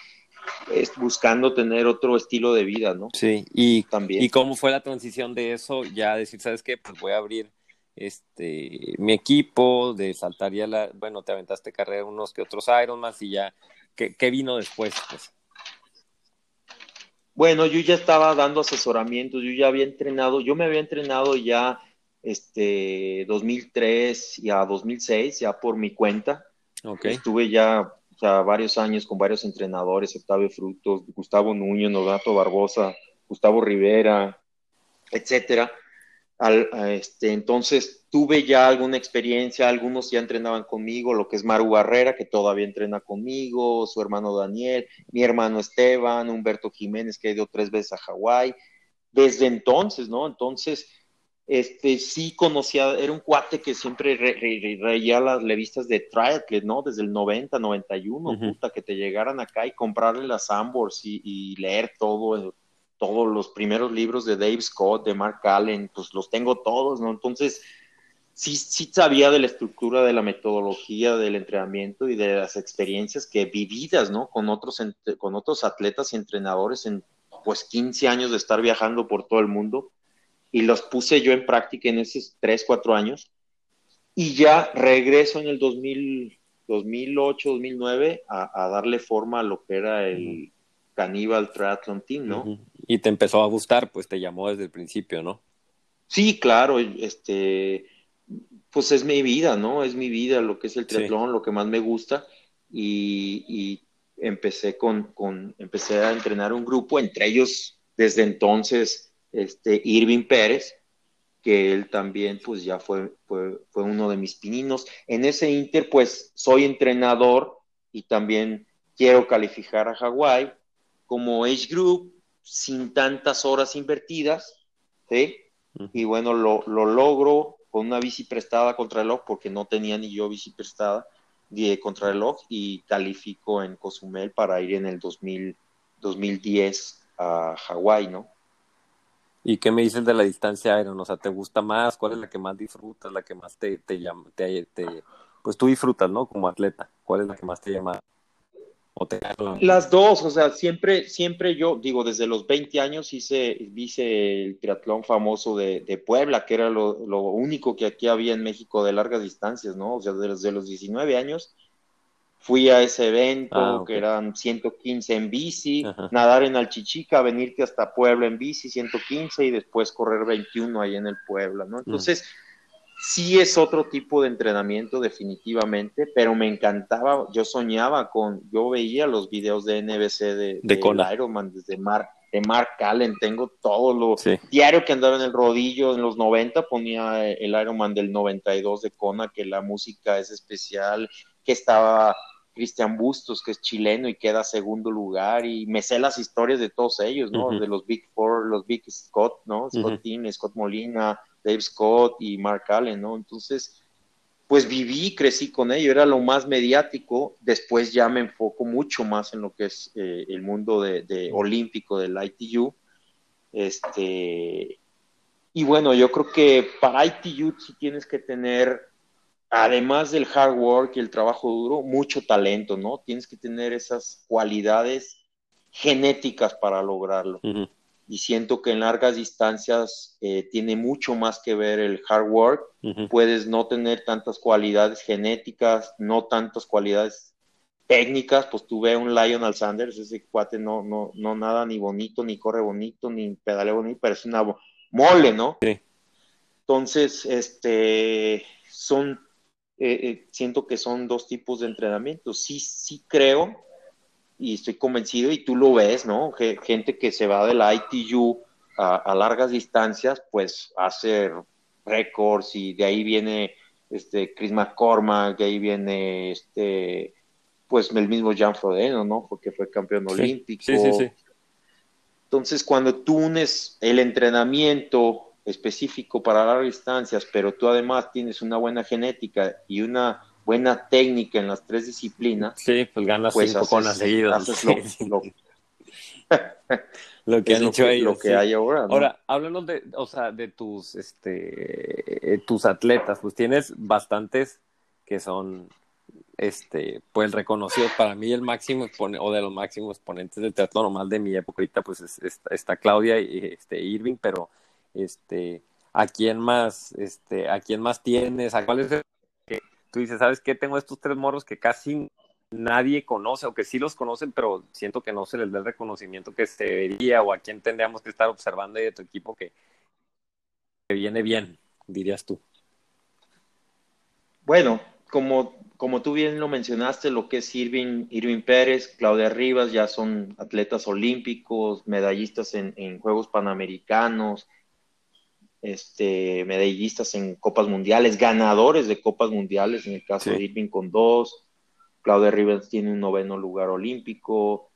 buscando tener otro estilo de vida, ¿no? Sí, y también. ¿Y cómo fue la transición de eso? Ya decir, ¿sabes qué? Pues voy a abrir este, mi equipo, de saltar ya la, bueno, te aventaste carrera unos que otros Ironman y ya, ¿qué, ¿qué, vino después? Pues? Bueno, yo ya estaba dando asesoramientos, yo ya había entrenado, yo me había entrenado ya este 2003 y a 2006 ya por mi cuenta. Estuve ya varios años con varios entrenadores, Octavio Frutos, Gustavo Nuño, Novato Barbosa, Gustavo Rivera, etcétera este, entonces tuve ya alguna experiencia, algunos ya entrenaban conmigo, lo que es Maru Barrera, que todavía entrena conmigo, su hermano Daniel, mi hermano Esteban, Humberto Jiménez, que ha ido tres veces a Hawái. Desde entonces, ¿no? Entonces, este, sí conocía, era un cuate que siempre reía las revistas de triathlon, ¿no? Desde el 90, 91, puta, que te llegaran acá y comprarle las Ambors y leer todo, todos los primeros libros de Dave Scott, de Mark Allen, pues los tengo todos, ¿no? Entonces, sí, sí sabía de la estructura, de la metodología, del entrenamiento y de las experiencias que vividas, ¿no? Con otros, con otros atletas y entrenadores en, pues, 15 años de estar viajando por todo el mundo. Y los puse yo en práctica en esos 3, 4 años. Y ya regreso en el 2000, 2008, 2009 a, a darle forma a lo que era el, Caníbal Triathlon Team, ¿no? Y te empezó a gustar, pues te llamó desde el principio, ¿no? Sí, claro, este, pues es mi vida, ¿no? Es mi vida, lo que es el triatlón, lo que más me gusta. Y, empecé con, con, empecé a entrenar un grupo, entre ellos desde entonces, este, Irving Pérez, que él también, pues ya fue, fue, fue uno de mis pininos. En ese inter, pues soy entrenador y también quiero calificar a Hawái como Age Group sin tantas horas invertidas, ¿sí? Y bueno, lo, lo, logro con una bici prestada contra el reloj, porque no tenía ni yo bici prestada de reloj y califico en Cozumel para ir en el 2000, 2010 a Hawái, ¿no? ¿Y qué me dices de la distancia Iron? O sea, ¿te gusta más? ¿Cuál es la que más disfrutas? ¿La que más te, te llama? Te, pues tú disfrutas, ¿no? Como atleta. ¿Cuál es la que más te llama? ¿O te... Las dos, o sea, siempre, siempre yo, digo, desde los 20 años hice, hice el triatlón famoso de, de Puebla, que era lo, lo, único que aquí había en México de largas distancias, ¿no? O sea, desde los 19 años fui a ese evento, ah, que eran 115 en bici, nadar en Alchichica, venirte hasta Puebla en bici, 115, y después correr 21 ahí en el Puebla, ¿no? Entonces, sí es otro tipo de entrenamiento definitivamente, pero me encantaba, yo soñaba con, yo veía los videos de NBC de, de, Ironman desde Mark, de Mark Allen, tengo todo lo diario que andaba en el rodillo en los 90, ponía el Ironman del 92 de Kona, que la música es especial, que estaba Cristian Bustos, que es chileno y queda segundo lugar, y me sé las historias de todos ellos, ¿no? De los Big Four, los Big Scott, ¿no? Scott uh Scott Molina, Dave Scott y Mark Allen, ¿no? Entonces, pues viví, crecí con ellos, era lo más mediático, después ya me enfoco mucho más en lo que es eh, el mundo de, de, olímpico del ITU, este, y bueno, yo creo que para ITU sí tienes que tener además del hard work y el trabajo duro, mucho talento, ¿no? Tienes que tener esas cualidades genéticas para lograrlo. Y siento que en largas distancias eh, tiene mucho más que ver el hard work. Puedes no tener tantas cualidades genéticas, no tantas cualidades técnicas. Pues tú ves un Lionel Sanders, ese cuate no, no, no nada ni bonito, ni corre bonito, ni pedalea bonito, pero es una mole, ¿no? Sí. Entonces, este, son eh, eh, siento que son dos tipos de entrenamiento. Sí, sí creo y estoy convencido y tú lo ves, ¿no? Gente que se va de la ITU a, largas distancias, pues hace récords y de ahí viene este Chris McCormack, de ahí viene este pues el mismo Jan Frodeno, ¿no? Porque fue campeón olímpico. Sí, sí, sí. Entonces, cuando tú unes el entrenamiento específico para largas distancias, pero tú además tienes una buena genética y una buena técnica en las tres disciplinas, sí, pues ganas pues cinco conas seguidas. *laughs* Lo, que han dicho Lo que hay ahora. Ahora, háblanos de, o sea, de tus, este, tus atletas, pues tienes bastantes que son, este, pues reconocidos. Para mí el máximo o de los máximos exponentes del teatro normal de mi época ahorita, pues está Claudia y este, Irving, pero este, a quién más, este, a quién más tienes, a cuál es el que tú dices, ¿sabes qué? Tengo estos tres morros que casi nadie conoce o que sí los conocen, pero siento que no se les da el reconocimiento que se debería o a quién tendríamos que estar observando de tu equipo que, que viene bien, dirías tú. Bueno, como, como tú bien lo mencionaste, lo que es Irving, Irving Pérez, Claudia Rivas, ya son atletas olímpicos, medallistas en, en Juegos Panamericanos, este, medallistas en Copas Mundiales, ganadores de Copas Mundiales, en el caso de Irving con dos, Claudia Rivers tiene un noveno lugar olímpico,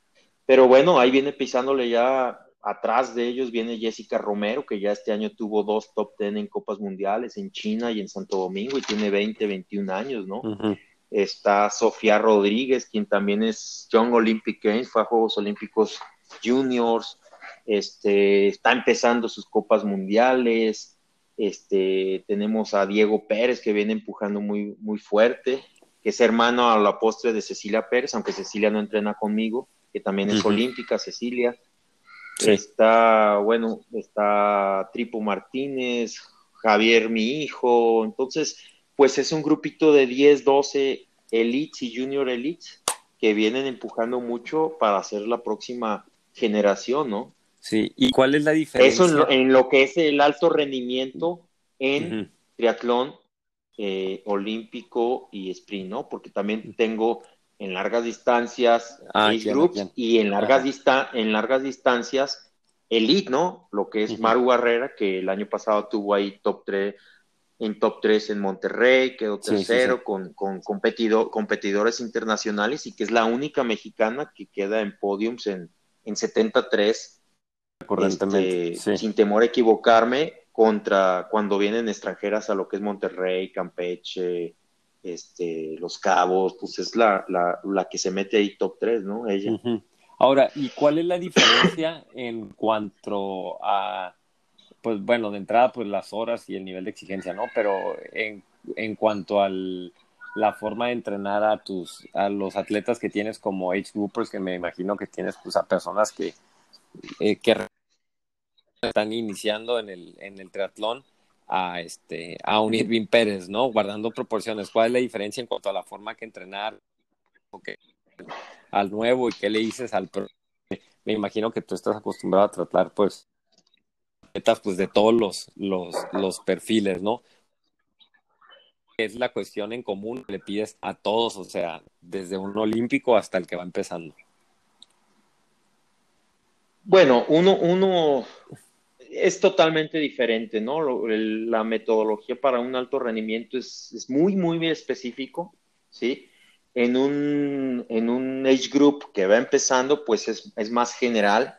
pero bueno, ahí viene pisándole ya atrás de ellos viene Jessica Romero, que ya este año tuvo dos top ten en Copas Mundiales en China y en Santo Domingo y tiene 20, 21 años, ¿no? Está Sofía Rodríguez, quien también es Young Olympic Games, fue a Juegos Olímpicos Juniors, este, está empezando sus copas mundiales, este, tenemos a Diego Pérez que viene empujando muy, muy fuerte, que es hermano a la postre de Cecilia Pérez, aunque Cecilia no entrena conmigo, que también es olímpica, Cecilia. Está, bueno, está Tripo Martínez, Javier, mi hijo. Entonces, pues es un grupito de 10, 12 elites y junior elites que vienen empujando mucho para hacer la próxima generación, ¿no? Sí, ¿y cuál es la diferencia? Eso en lo, que es el alto rendimiento en triatlón eh, olímpico y sprint, ¿no? Porque también tengo en largas distancias ah, groups y en largas, en largas distancias elite, ¿no? Lo que es Maru Barrera, que el año pasado tuvo ahí top 3 en top 3 en Monterrey, quedó tercero con, con competidores internacionales y que es la única mexicana que queda en podiums en, en 73 este, sin temor a equivocarme, contra cuando vienen extranjeras a lo que es Monterrey, Campeche, este, Los Cabos, pues es la, la, que se mete ahí top 3, ¿no? Ella. Ahora, ¿y cuál es la diferencia en cuanto a pues bueno, de entrada, pues las horas y el nivel de exigencia, ¿no? Pero en, en cuanto a la forma de entrenar a tus, a los atletas que tienes como age groupers, que me imagino que tienes pues a personas que, eh, que están iniciando en el, en el triatlón, a este a un Irving Pérez, ¿no? Guardando proporciones. ¿Cuál es la diferencia en cuanto a la forma que entrenar al nuevo y qué le dices al? Me imagino que tú estás acostumbrado a tratar pues pues de todos los, los, los perfiles, ¿no? Es la cuestión en común que le pides a todos, o sea, desde un olímpico hasta el que va empezando. Bueno, uno, uno es totalmente diferente, ¿no? La metodología para un alto rendimiento es, es muy, muy específico, ¿sí? En un, en un age group que va empezando, pues es, es más general,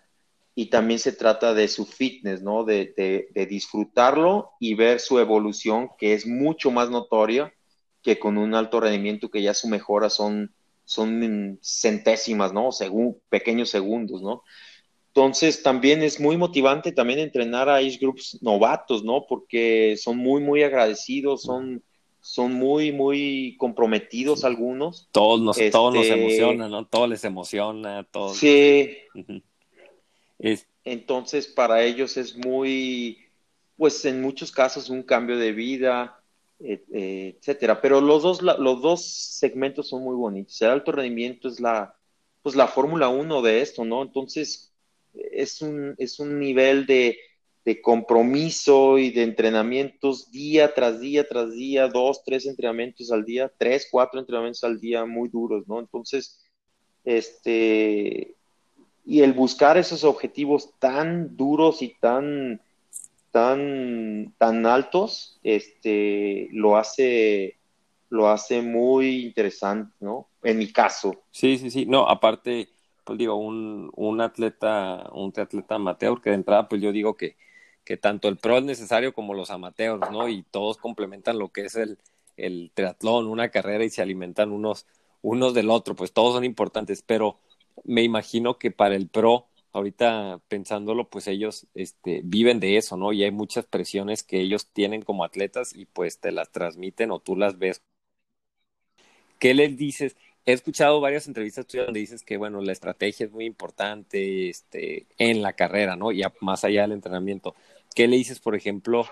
y también se trata de su fitness, ¿no? De, de, disfrutarlo y ver su evolución, que es mucho más notoria que con un alto rendimiento que ya su mejora son, son centésimas, ¿no? Según pequeños segundos, ¿no? Entonces también es muy motivante también entrenar a age groups novatos, ¿no? Porque son muy, muy agradecidos, son, son muy, muy comprometidos algunos. Todos nos, todos nos este, emociona, ¿no? Todo les emociona, todo. Sí. Entonces, para ellos es muy, pues en muchos casos un cambio de vida, eh, etcétera. Pero los dos, los dos segmentos son muy bonitos. El alto rendimiento es la, pues la Fórmula 1 de esto, ¿no? Entonces, es un, es un nivel de, de compromiso y de entrenamientos día tras día tras día, dos, tres entrenamientos al día, tres, cuatro entrenamientos al día muy duros, ¿no? Entonces, este, y el buscar esos objetivos tan duros y tan, tan, tan altos, este, lo hace, lo hace muy interesante, ¿no? En mi caso. Sí, sí, sí. No, aparte, pues digo, un, un atleta, un atleta amateur, que de entrada, pues yo digo que, que tanto el pro es necesario como los amateurs, ¿no? Y todos complementan lo que es el, el triatlón, una carrera y se alimentan unos, unos del otro, pues todos son importantes, pero me imagino que para el pro, ahorita pensándolo, pues ellos este, viven de eso, ¿no? Y hay muchas presiones que ellos tienen como atletas y pues te las transmiten o tú las ves. ¿Qué les dices? He escuchado varias entrevistas tuyas donde dices que, bueno, la estrategia es muy importante este, en la carrera, ¿no? Y más allá del entrenamiento. ¿Qué le dices, por ejemplo,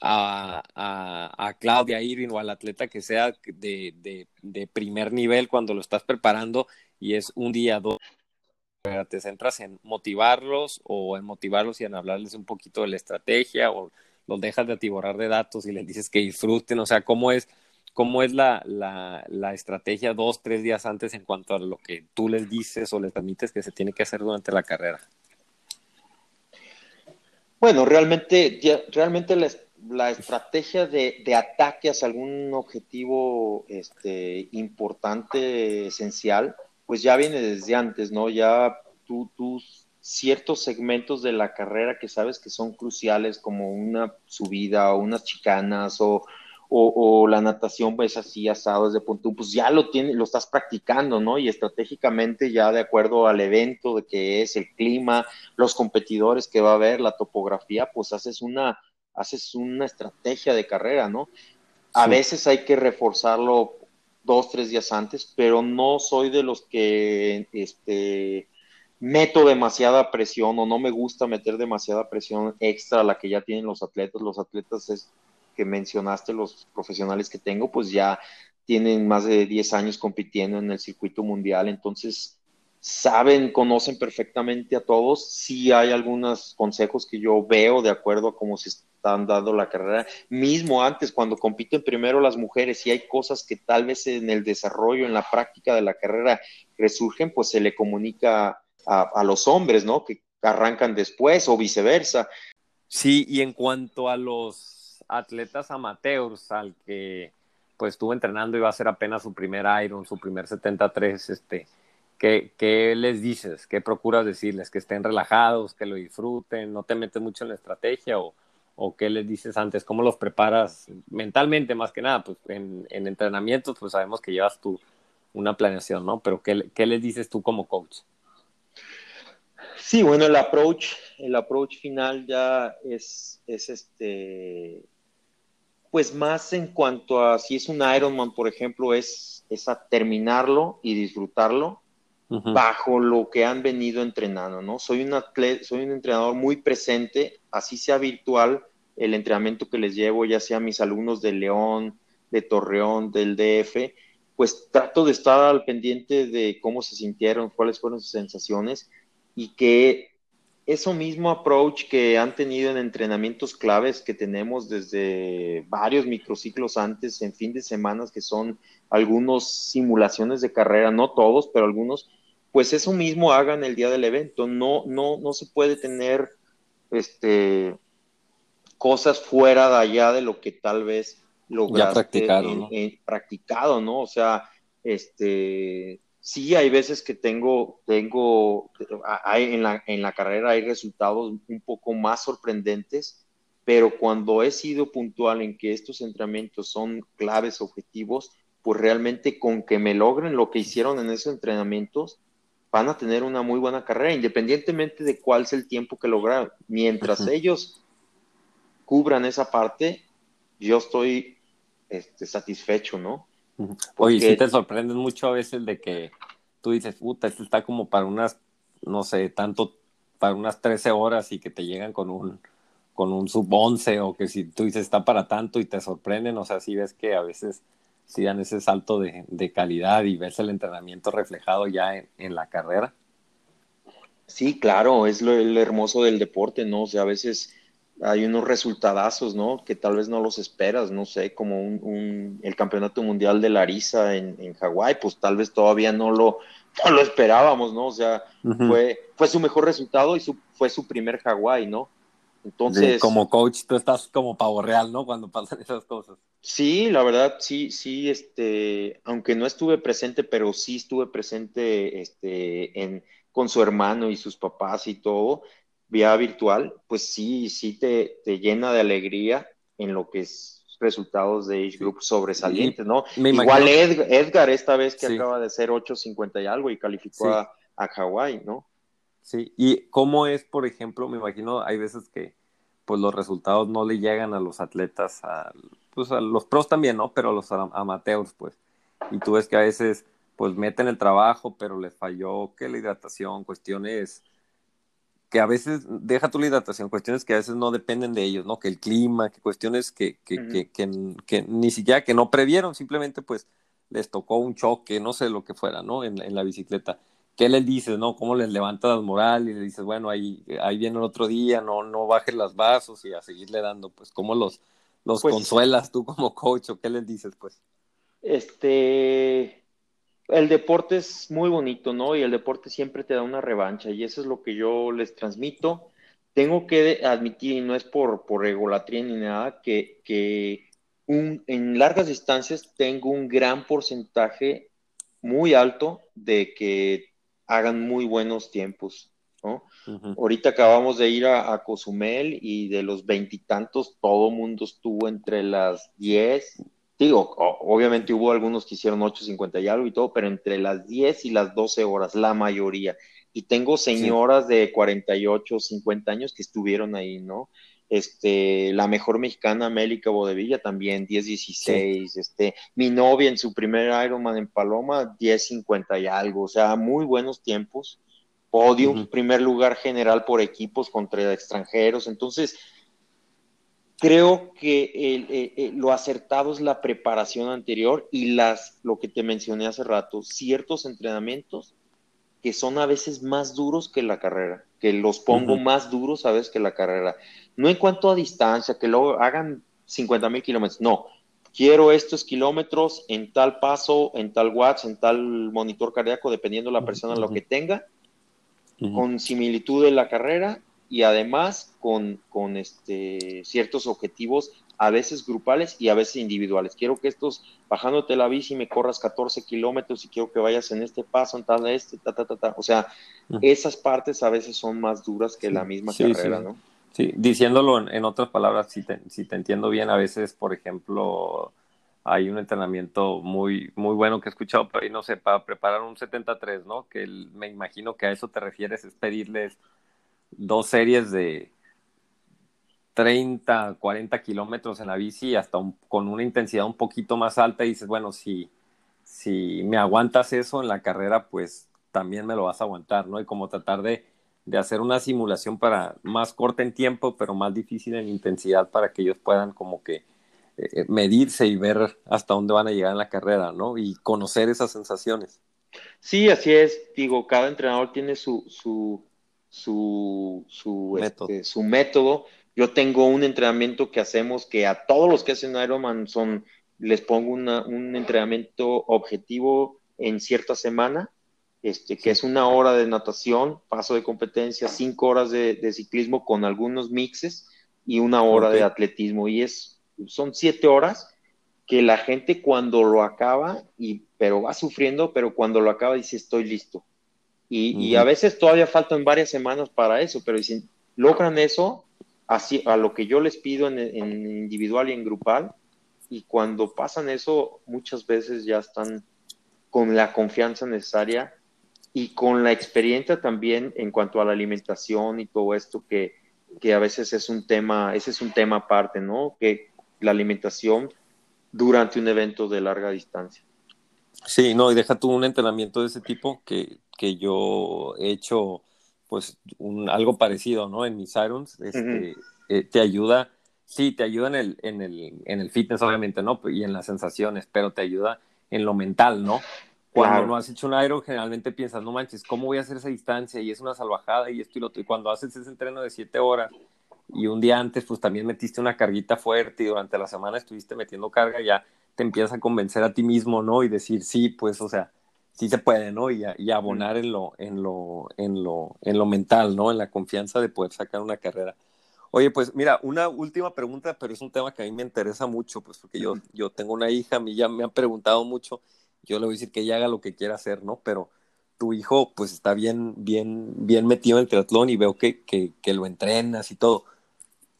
a, a, Claudia Irving o al atleta que sea de, de, de, primer nivel cuando lo estás preparando y es un día, dos, te centras en motivarlos o en motivarlos y en hablarles un poquito de la estrategia o los dejas de atiborrar de datos y les dices que disfruten, o sea, cómo es, cómo es la, la, estrategia dos, tres días antes en cuanto a lo que tú les dices o les permites que se tiene que hacer durante la carrera. Bueno, realmente, realmente la, estrategia de, de, ataque hacia algún objetivo este, importante, esencial, pues ya viene desde antes, ¿no? Ya tú, tus ciertos segmentos de la carrera que sabes que son cruciales, como una subida o unas chicanas o, o, la natación, pues así asado desde punto, pues ya lo tienes, lo estás practicando, ¿no? Y estratégicamente ya de acuerdo al evento de que es el clima, los competidores que va a haber, la topografía, pues haces una, haces una estrategia de carrera, ¿no? A veces hay que reforzarlo dos, tres días antes, pero no soy de los que este, meto demasiada presión o no me gusta meter demasiada presión extra a la que ya tienen los atletas. Los atletas es, que mencionaste, los profesionales que tengo, pues ya tienen más de 10 años compitiendo en el circuito mundial, entonces saben, conocen perfectamente a todos. Sí hay algunos consejos que yo veo de acuerdo a cómo se están dando la carrera. Mismo antes, cuando compiten primero las mujeres, y hay cosas que tal vez en el desarrollo, en la práctica de la carrera resurgen, pues se le comunica a, a los hombres, ¿no? Que arrancan después o viceversa. Sí, y en cuanto a los atletas amateurs, al que pues estuvo entrenando y va a ser apenas su primer Iron, su primer 73, este, ¿Qué, les dices? ¿Qué procuras decirles? ¿Que estén relajados, que lo disfruten, no te metes mucho en la estrategia o, o qué les dices antes? ¿Cómo los preparas mentalmente más que nada? Pues en, en entrenamientos pues sabemos que llevas tú una planeación, ¿no? Pero ¿qué, ¿qué les dices tú como coach? Sí, bueno, el approach, el approach final ya es, es este, pues más en cuanto a si es un Ironman, por ejemplo, es, es a terminarlo y disfrutarlo bajo lo que han venido entrenando, ¿no? Soy un atleta, soy un entrenador muy presente, así sea virtual, el entrenamiento que les llevo, ya sea mis alumnos de León, de Torreón, del DF, pues trato de estar al pendiente de cómo se sintieron, cuáles fueron sus sensaciones y que eso mismo approach que han tenido en entrenamientos claves que tenemos desde varios microciclos antes, en fin de semanas, que son algunos simulaciones de carrera, no todos, pero algunos, pues eso mismo hagan el día del evento. No, no, no se puede tener este, cosas fuera de allá de lo que tal vez lograste practicado, ¿no? practicado, ¿no? O sea, este, sí hay veces que tengo, tengo, hay, en, la, en la carrera hay resultados un poco más sorprendentes, pero cuando he sido puntual en que estos entrenamientos son claves, objetivos, pues realmente con que me logren lo que hicieron en esos entrenamientos, van a tener una muy buena carrera, independientemente de cuál es el tiempo que lograron. Mientras ellos cubran esa parte, yo estoy este, satisfecho, ¿no? Oye, sí te sorprendes mucho a veces de que tú dices, puta, este está como para unas, no sé, tanto, para unas 13 horas y que te llegan con un, con un sub 11 o que si tú dices está para tanto y te sorprenden, o sea, si ves que a veces dan ese salto de, de, calidad y ves el entrenamiento reflejado ya en, en la carrera. Sí, claro, es lo, lo, hermoso del deporte, ¿no? O sea, a veces hay unos resultadazos, ¿no? Que tal vez no los esperas, no sé, como un, un el campeonato mundial de Larissa en, en Hawái, pues tal vez todavía no lo, *laughs* no lo esperábamos, ¿no? O sea, uh -huh. fue, fue su mejor resultado y su, fue su primer Hawái, ¿no? Entonces. Sí, como coach, tú estás como pavo real, ¿no? Cuando pasan esas cosas. Sí, la verdad, sí, sí, este, aunque no estuve presente, pero sí estuve presente, este, en, con su hermano y sus papás y todo, vía virtual, pues sí, sí te, te llena de alegría en lo que es resultados de Age Group sobresalientes, ¿no? Igual Edgar, Edgar, esta vez que sí. acaba de ser 8.50 y algo y calificó sí. a, a Hawái, ¿no? Sí, y cómo es, por ejemplo, me imagino, hay veces que pues los resultados no le llegan a los atletas, a, pues a los pros también, ¿no? Pero a los amateurs, pues. Y tú ves que a veces, pues meten el trabajo, pero les falló que la hidratación, cuestiones que a veces, deja tu la hidratación, cuestiones que a veces no dependen de ellos, ¿no? Que el clima, que cuestiones que, que, uh -huh. que, que, ni siquiera que no previeron, simplemente pues les tocó un choque, no sé lo que fuera, ¿no? En, en la bicicleta. ¿Qué les dices, no? ¿Cómo les levantas las moral y le dices, bueno, ahí, ahí viene el otro día, no, no bajes las vasos y a seguirle dando, pues, ¿cómo los, los pues, consuelas tú como coach o qué les dices, pues? Este, el deporte es muy bonito, ¿no? Y el deporte siempre te da una revancha y eso es lo que yo les transmito. Tengo que admitir, y no es por, por egolatría ni nada, que, que un, en largas distancias tengo un gran porcentaje muy alto de que hagan muy buenos tiempos, ¿no? Uh -huh. Ahorita acabamos de ir a, a Cozumel y de los veintitantos todo mundo estuvo entre las 10, digo, obviamente hubo algunos que hicieron 8.50 y algo y todo, pero entre las 10 y las 12 horas, la mayoría. Y tengo señoras sí. de 48, 50 años que estuvieron ahí, ¿no? Este, la mejor mexicana, América Bodevilla, también 10-16. Sí. Este, mi novia en su primer Ironman en Paloma, 10-50 y algo. O sea, muy buenos tiempos. Podium, uh -huh. primer lugar general por equipos contra extranjeros. Entonces, creo que el, el, lo acertado es la preparación anterior y las, lo que te mencioné hace rato, ciertos entrenamientos que son a veces más duros que la carrera, que los pongo uh -huh. más duros a veces que la carrera. No en cuanto a distancia, que luego hagan 50 mil kilómetros, no. Quiero estos kilómetros en tal paso, en tal watts, en tal monitor cardíaco, dependiendo la persona uh -huh. lo que tenga, uh -huh. con similitud de la carrera y además con, con este, ciertos objetivos a veces grupales y a veces individuales. Quiero que estos, bajándote la bici, me corras 14 kilómetros y quiero que vayas en este paso, en tal, este, ta, ta, ta, ta. O sea, uh -huh. esas partes a veces son más duras que sí, la misma sí, carrera, sí. ¿no? Sí, diciéndolo en, en, otras palabras, si te, si te entiendo bien, a veces, por ejemplo, hay un entrenamiento muy, muy bueno que he escuchado por ahí, no sé, para preparar un 73, ¿no? Que me imagino que a eso te refieres, es pedirles dos series de 30, 40 kilómetros en la bici hasta con una intensidad un poquito más alta y dices, bueno, si, si me aguantas eso en la carrera, pues también me lo vas a aguantar, ¿no? Y como tratar de, de hacer una simulación para más corta en tiempo, pero más difícil en intensidad para que ellos puedan como que eh, medirse y ver hasta dónde van a llegar en la carrera, ¿no? Y conocer esas sensaciones. Sí, así es. Digo, cada entrenador tiene su, su, su, su, método. Este, su método. Yo tengo un entrenamiento que hacemos que a todos los que hacen Ironman son, les pongo un entrenamiento objetivo en cierta semana, este, que es una hora de natación, paso de competencia, cinco horas de, ciclismo con algunos mixes y una hora de atletismo. Y es, son siete horas que la gente cuando lo acaba, y, pero va sufriendo, pero cuando lo acaba dice estoy listo. Y, a veces todavía faltan varias semanas para eso, pero si logran eso, así, a lo que yo les pido en, individual y en grupal, y cuando pasan eso, muchas veces ya están con la confianza necesaria y con la experiencia también en cuanto a la alimentación y todo esto que, que a veces es un tema, ese es un tema aparte, ¿no? Que la alimentación durante un evento de larga distancia. Sí, no, y deja tú un entrenamiento de ese tipo que, que yo he hecho, pues, un, algo parecido, ¿no? En mis Irons, este, eh, te ayuda, sí, te ayuda en el, en, el, en el fitness, obviamente, ¿no? Y en las sensaciones, pero te ayuda en lo mental, ¿no? Cuando no has hecho un Iron, generalmente piensas, no manches, ¿cómo voy a hacer esa distancia? Y es una salvajada y esto y lo otro. Y cuando haces ese entreno de siete horas y un día antes, pues también metiste una carguita fuerte y durante la semana estuviste metiendo carga, ya te empiezas a convencer a ti mismo, ¿no? Y decir, sí, pues, o sea, sí se puede, ¿no? Y, y abonar en lo, en, lo, en, lo, en lo mental, ¿no? En la confianza de poder sacar una carrera. Oye, pues mira, una última pregunta, pero es un tema que a mí me interesa mucho, pues porque yo, yo tengo una hija, a mí ya me han preguntado mucho yo le voy a decir que ella haga lo que quiera hacer, ¿no? Pero tu hijo pues está bien, bien, bien metido en el triatlón y veo que, que, que lo entrenas y todo.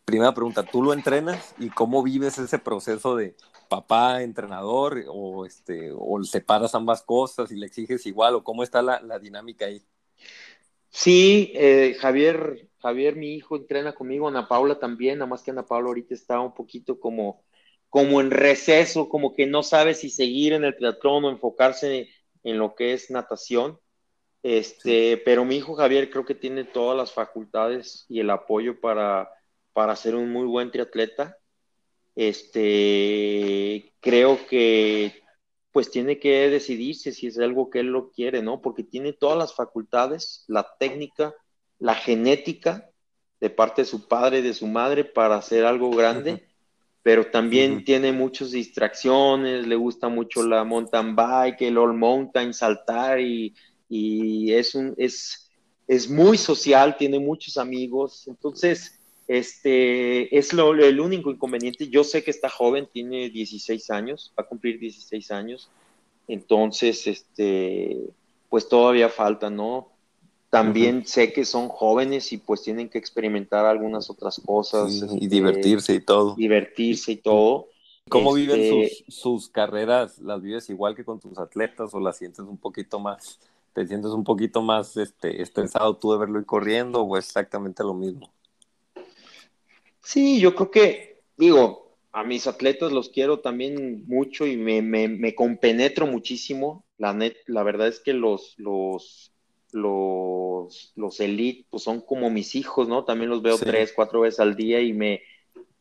Primera pregunta, ¿tú lo entrenas y cómo vives ese proceso de papá, entrenador o, este, o separas ambas cosas y le exiges igual o cómo está la, la dinámica ahí? Sí, eh, Javier, Javier, mi hijo, entrena conmigo, Ana Paula también, nada más que Ana Paula ahorita está un poquito como como en receso, como que no sabe si seguir en el triatlón o enfocarse en lo que es natación. Este, pero mi hijo Javier creo que tiene todas las facultades y el apoyo para, para ser un muy buen triatleta. Este, creo que pues tiene que decidirse si es algo que él lo quiere, ¿no? Porque tiene todas las facultades, la técnica, la genética de parte de su padre de su madre para hacer algo grande pero también tiene muchas distracciones, le gusta mucho la mountain bike, el all mountain, saltar y, y es, un, es, es muy social, tiene muchos amigos, entonces este es lo, el único inconveniente. Yo sé que está joven, tiene 16 años, va a cumplir 16 años, entonces este pues todavía falta, ¿no? También sé que son jóvenes y pues tienen que experimentar algunas otras cosas. y este, divertirse y todo. Divertirse y todo. ¿Cómo viven este sus, carreras? ¿Las vives igual que con tus atletas o las sientes un poquito más, te sientes un poquito más este, estresado tú de verlo ir corriendo o exactamente lo mismo? Sí, yo creo que, digo, a mis atletas los quiero también mucho y me, me, me compenetro muchísimo. La, net, la verdad es que los, los, los, los elite, pues son como mis hijos, ¿no? También los veo tres, cuatro veces al día y me,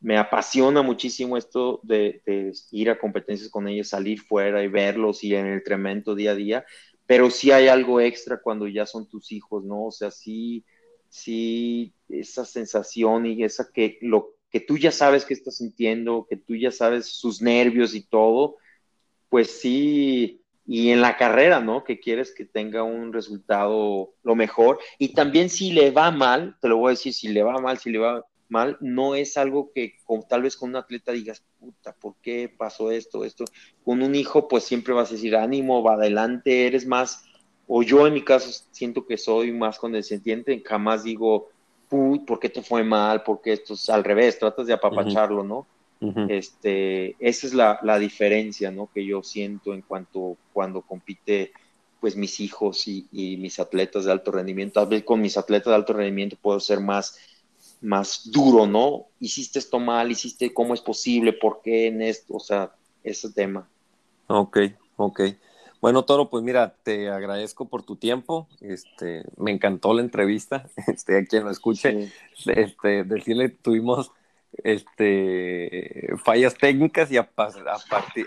me apasiona muchísimo esto de, ir a competencias con ellos, salir fuera y verlos y en el tremendo día a día, pero sí hay algo extra cuando ya son tus hijos, ¿no? O sea, sí, sí, esa sensación y esa que lo que tú ya sabes que estás sintiendo, que tú ya sabes sus nervios y todo, pues sí, y en la carrera, ¿no? Que quieres que tenga un resultado lo mejor. Y también si le va mal, te lo voy a decir, si le va mal, si le va mal, no es algo que tal vez con un atleta digas, puta, ¿por qué pasó esto, esto? Con un hijo, pues siempre vas a decir, ánimo, va adelante, eres más, o yo en mi caso siento que soy más condescendiente, jamás digo, Put, ¿por qué te fue mal? Porque esto es al revés, tratas de apapacharlo, ¿no? este, esa es la, la, diferencia, ¿no? Que yo siento en cuanto cuando compite, pues mis hijos y, y, mis atletas de alto rendimiento. Tal vez con mis atletas de alto rendimiento puedo ser más, más duro, ¿no? Hiciste esto mal, hiciste cómo es posible, por qué en esto, o sea, ese tema. Ok, ok. Bueno, Toro, pues mira, te agradezco por tu tiempo. Este, me encantó la entrevista. *laughs* Este, a quien lo escuche, este, decirle tuvimos este fallas técnicas y a,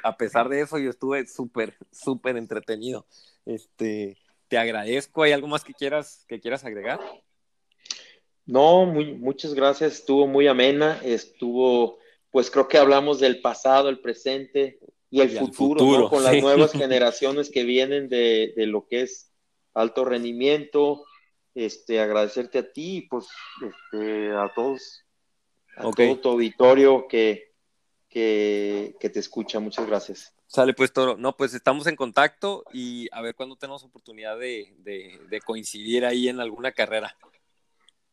a, pesar de eso yo estuve súper, súper entretenido. Este, te agradezco. ¿Hay algo más que quieras, que quieras agregar? No, muy, muchas gracias. Estuvo muy amena. Estuvo, pues creo que hablamos del pasado, el presente, y el futuro, con *laughs* las nuevas generaciones que vienen de, lo que es alto rendimiento. Este, agradecerte a ti y pues este, a todos, a todo tu auditorio que, que, te escucha. Muchas gracias. Sale pues Toro. No, pues estamos en contacto y a ver cuándo tenemos oportunidad de, de, coincidir ahí en alguna carrera.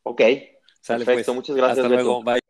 Ok. Sale, Perfecto, pues. muchas gracias. Hasta luego. Bye.